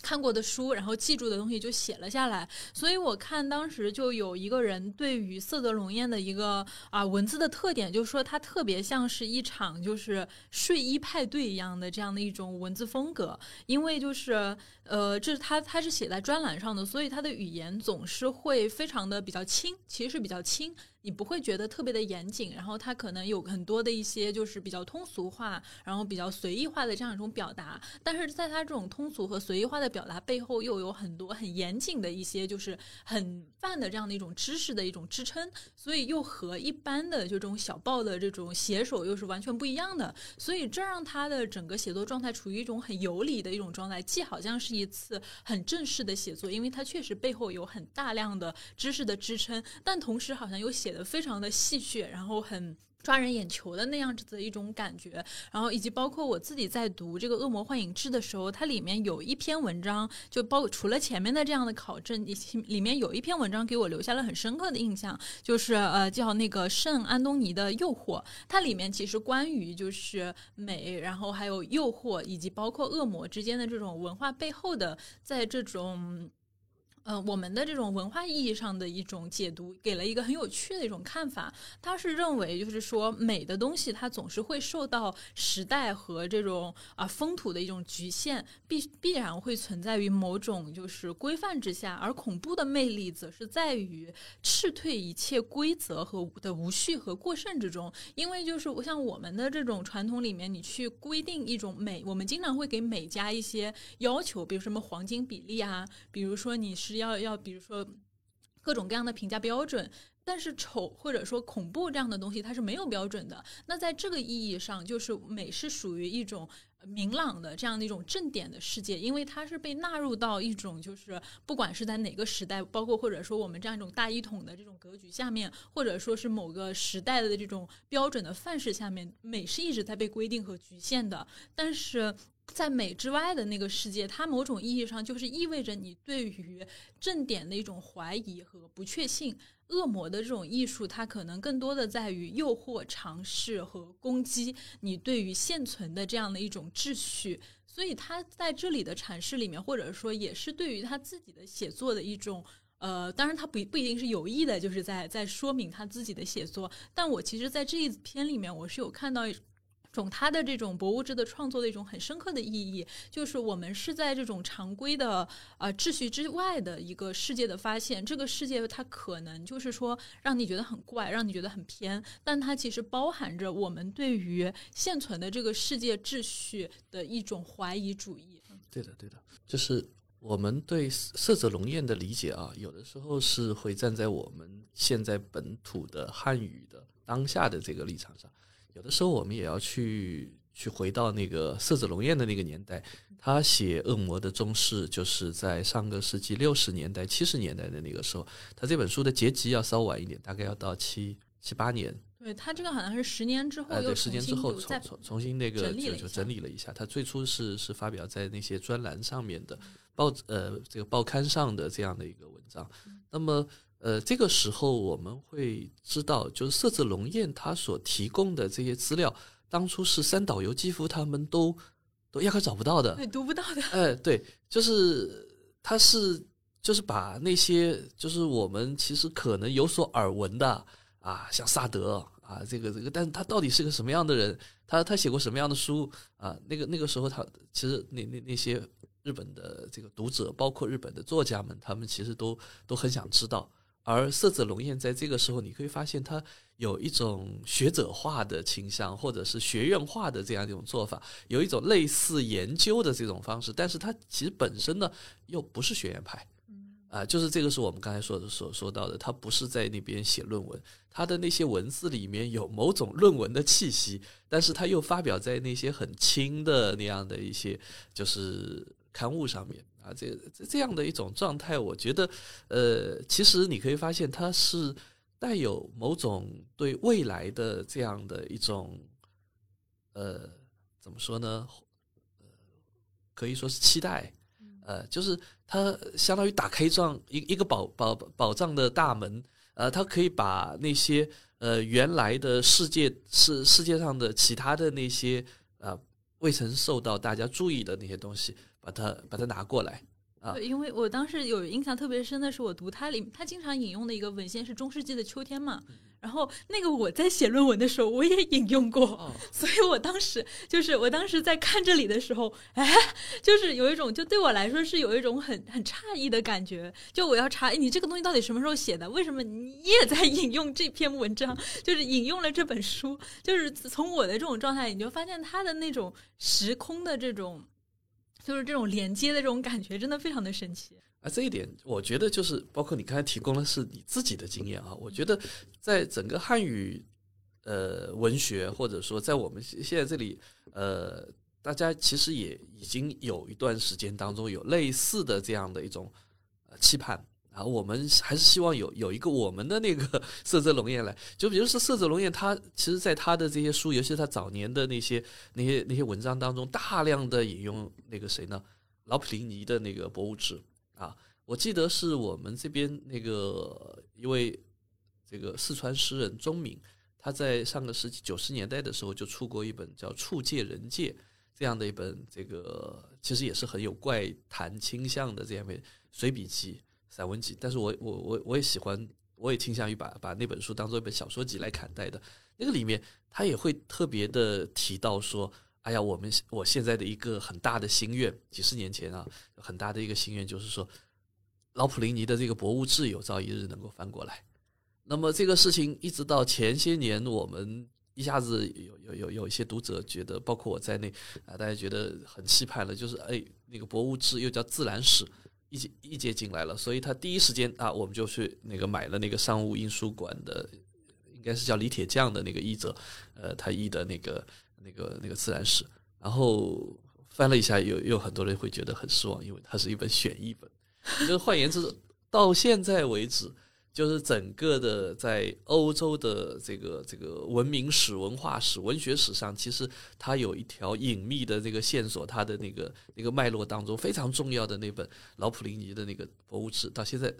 看过的书，然后记住的东西就写了下来。所以我看当时就有一个人对于色泽龙艳的一个啊文字的特点，就是说他特别像是一场就是睡衣派对一样的这样的一种文字风格，因为就是呃，这是他他是写在专栏上的，所以他的语言总是会非常的比较轻，其实是比较轻。你不会觉得特别的严谨，然后它可能有很多的一些就是比较通俗化，然后比较随意化的这样一种表达，但是在它这种通俗和随意化的表达背后，又有很多很严谨的一些就是很泛的这样的一种知识的一种支撑，所以又和一般的这种小报的这种写手又是完全不一样的，所以这让他的整个写作状态处于一种很游离的一种状态，既好像是一次很正式的写作，因为它确实背后有很大量的知识的支撑，但同时好像又写。写非常的戏谑，然后很抓人眼球的那样子的一种感觉，然后以及包括我自己在读这个《恶魔幻影志》的时候，它里面有一篇文章，就包括除了前面的这样的考证，里面有一篇文章给我留下了很深刻的印象，就是呃叫那个圣安东尼的诱惑，它里面其实关于就是美，然后还有诱惑，以及包括恶魔之间的这种文化背后的，在这种。呃，我们的这种文化意义上的一种解读，给了一个很有趣的一种看法。他是认为，就是说美的东西，它总是会受到时代和这种啊风土的一种局限，必必然会存在于某种就是规范之下。而恐怖的魅力，则是在于斥退一切规则和的无序和过剩之中。因为就是像我们的这种传统里面，你去规定一种美，我们经常会给美加一些要求，比如什么黄金比例啊，比如说你是。要要，比如说各种各样的评价标准，但是丑或者说恐怖这样的东西，它是没有标准的。那在这个意义上，就是美是属于一种明朗的这样的一种正点的世界，因为它是被纳入到一种就是不管是在哪个时代，包括或者说我们这样一种大一统的这种格局下面，或者说是某个时代的这种标准的范式下面，美是一直在被规定和局限的。但是。在美之外的那个世界，它某种意义上就是意味着你对于正点的一种怀疑和不确信。恶魔的这种艺术，它可能更多的在于诱惑、尝试和攻击你对于现存的这样的一种秩序。所以，他在这里的阐释里面，或者说也是对于他自己的写作的一种呃，当然他不不一定是有意的，就是在在说明他自己的写作。但我其实，在这一篇里面，我是有看到。种他的这种博物志的创作的一种很深刻的意义，就是我们是在这种常规的呃秩序之外的一个世界的发现。这个世界它可能就是说让你觉得很怪，让你觉得很偏，但它其实包含着我们对于现存的这个世界秩序的一种怀疑主义。对的，对的，就是我们对色泽龙彦的理解啊，有的时候是会站在我们现在本土的汉语的当下的这个立场上。有的时候我们也要去去回到那个色子龙彦的那个年代，他写《恶魔的宗室》就是在上个世纪六十年代、七十年代的那个时候。他这本书的结集要稍晚一点，大概要到七七八年。对他这个好像是十年之后呃，对，十年之后重重新那个就就整理了一下整理了一下。他最初是是发表在那些专栏上面的报呃这个报刊上的这样的一个文章。那么呃这个时候我们会知道，就是设置龙彦他所提供的这些资料，当初是三岛由纪夫他们都都压根找不到的。对读不到的。哎，对，就是他是就是把那些就是我们其实可能有所耳闻的啊，像萨德啊，这个这个，但是他到底是个什么样的人？他他写过什么样的书啊？那个那个时候他其实那那那些日本的这个读者，包括日本的作家们，他们其实都都很想知道。而色泽龙彦在这个时候，你可以发现他有一种学者化的倾向，或者是学院化的这样一种做法，有一种类似研究的这种方式，但是他其实本身呢又不是学院派，啊、就是这个是我们刚才说的所说到的，他不是在那边写论文，他的那些文字里面有某种论文的气息，但是他又发表在那些很轻的那样的一些就是刊物上面啊，这这这样的一种状态，我觉得，呃，其实你可以发现它是带有某种对未来的这样的一种，呃，怎么说呢？呃，可以说是期待，呃，就是它相当于打开一幢一一个宝宝宝藏的大门，呃，它可以把那些呃原来的世界世世界上的其他的那些呃未曾受到大家注意的那些东西，把它把它拿过来。啊对，因为我当时有印象特别深的是，我读它里，他经常引用的一个文献是中世纪的秋天嘛。然后那个我在写论文的时候，我也引用过，哦，所以我当时就是我当时在看这里的时候，哎，就是有一种就对我来说是有一种很很诧异的感觉。就我要查，哎你这个东西到底什么时候写的？为什么你也在引用这篇文章？就是引用了这本书，就是从我的这种状态，你就发现他的那种时空的这种，就是这种连接的这种感觉，真的非常的神奇。啊，这一点我觉得就是包括你刚才提供的是你自己的经验啊，我觉得在整个汉语呃文学或者说在我们现在这里呃，大家其实也已经有一段时间当中有类似的这样的一种呃期盼。啊，我们还是希望有有一个我们的那个 色泽龙彦来，就比如说色泽龙彦，他其实在他的这些书，尤其是他早年的那些那些那些文章当中，大量的引用那个谁呢，老普林尼的那个《博物志》啊，我记得是我们这边那个一位这个四川诗人钟敏，他在上个世纪九十年代的时候就出过一本叫《触界人界》这样的一本这个其实也是很有怪谈倾向的这样一本随笔集、散文集，但是我我我我也喜欢，我也倾向于把把那本书当做一本小说集来看待的。那个里面他也会特别的提到说，哎呀，我们我现在的一个很大的心愿，几十年前啊，很大的一个心愿就是说，老普林尼的这个《博物志》有朝一日能够翻过来。那么这个事情一直到前些年，我们一下子有有有有一些读者觉得，包括我在内啊，大家觉得很期盼了，就是哎，那个《博物志》又叫自然史。一节一接进来了，所以他第一时间啊，我们就去那个买了那个商务印书馆的，应该是叫李铁匠的那个译者，呃，他译的那个那个那个自然史，然后翻了一下，有有很多人会觉得很失望，因为它是一本选译本。就是换言之，到现在为止，就是整个的在欧洲的这个这个文明史、文化史、文学史上，其实它有一条隐秘的这个线索，它的那个那个脉络当中非常重要的那本老普林尼的那个《博物志》，到现在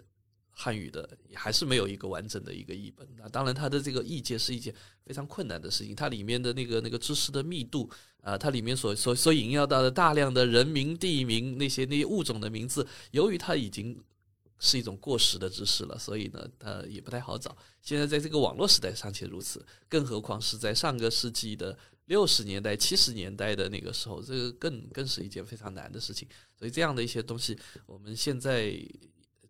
汉语的也还是没有一个完整的一个译本。那当然，它的这个译介是一件非常困难的事情，它里面的那个那个知识的密度啊、它里面所所所引要到的大量的人名、地名那些那些物种的名字，由于它已经是一种过时的知识了，所以呢，它也不太好找。现在在这个网络时代尚且如此，更何况是在上个世纪的六十年代、七十年代的那个时候，这个更更是一件非常难的事情。所以这样的一些东西，我们现在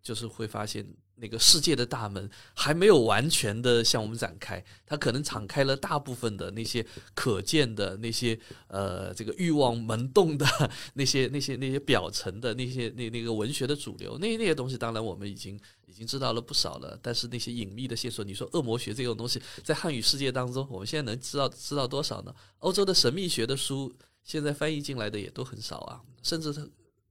就是会发现。那个世界的大门还没有完全的向我们展开，它可能敞开了大部分的那些可见的那些呃这个欲望门洞的那些那些那些表层的那些那那个文学的主流，那那些东西当然我们已经已经知道了不少了，但是那些隐秘的线索，你说恶魔学这种东西在汉语世界当中，我们现在能知道知道多少呢？欧洲的神秘学的书现在翻译进来的也都很少啊，甚至。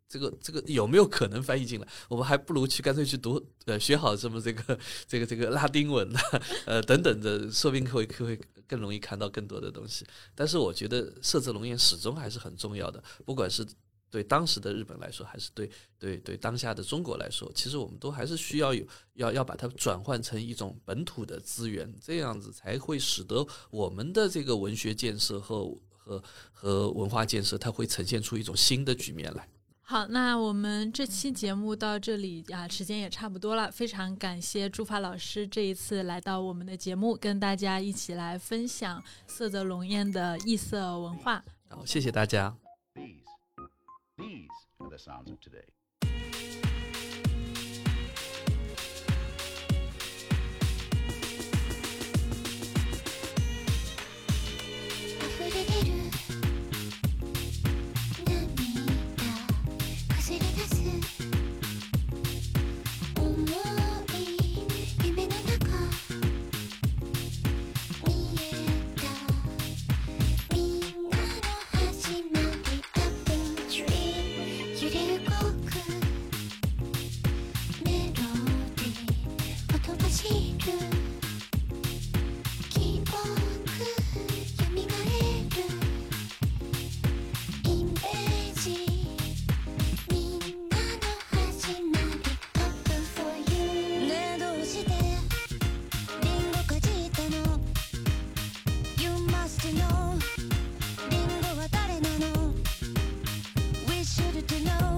这个这个有没有可能翻译进来？我们还不如去干脆去读呃学好这么这个这个这个拉丁文呢，呃等等的，说不定会会更容易看到更多的东西。但是我觉得色泽龙眼始终还是很重要的，不管是对当时的日本来说，还是对对对当下的中国来说，其实我们都还是需要有要要把它转换成一种本土的资源，这样子才会使得我们的这个文学建设和和和文化建设，它会呈现出一种新的局面来。好，那我们这期节目到这里啊，时间也差不多了。非常感谢朱发老师这一次来到我们的节目，跟大家一起来分享色泽龙艳的异色文化。好，谢谢大家。wanted to know.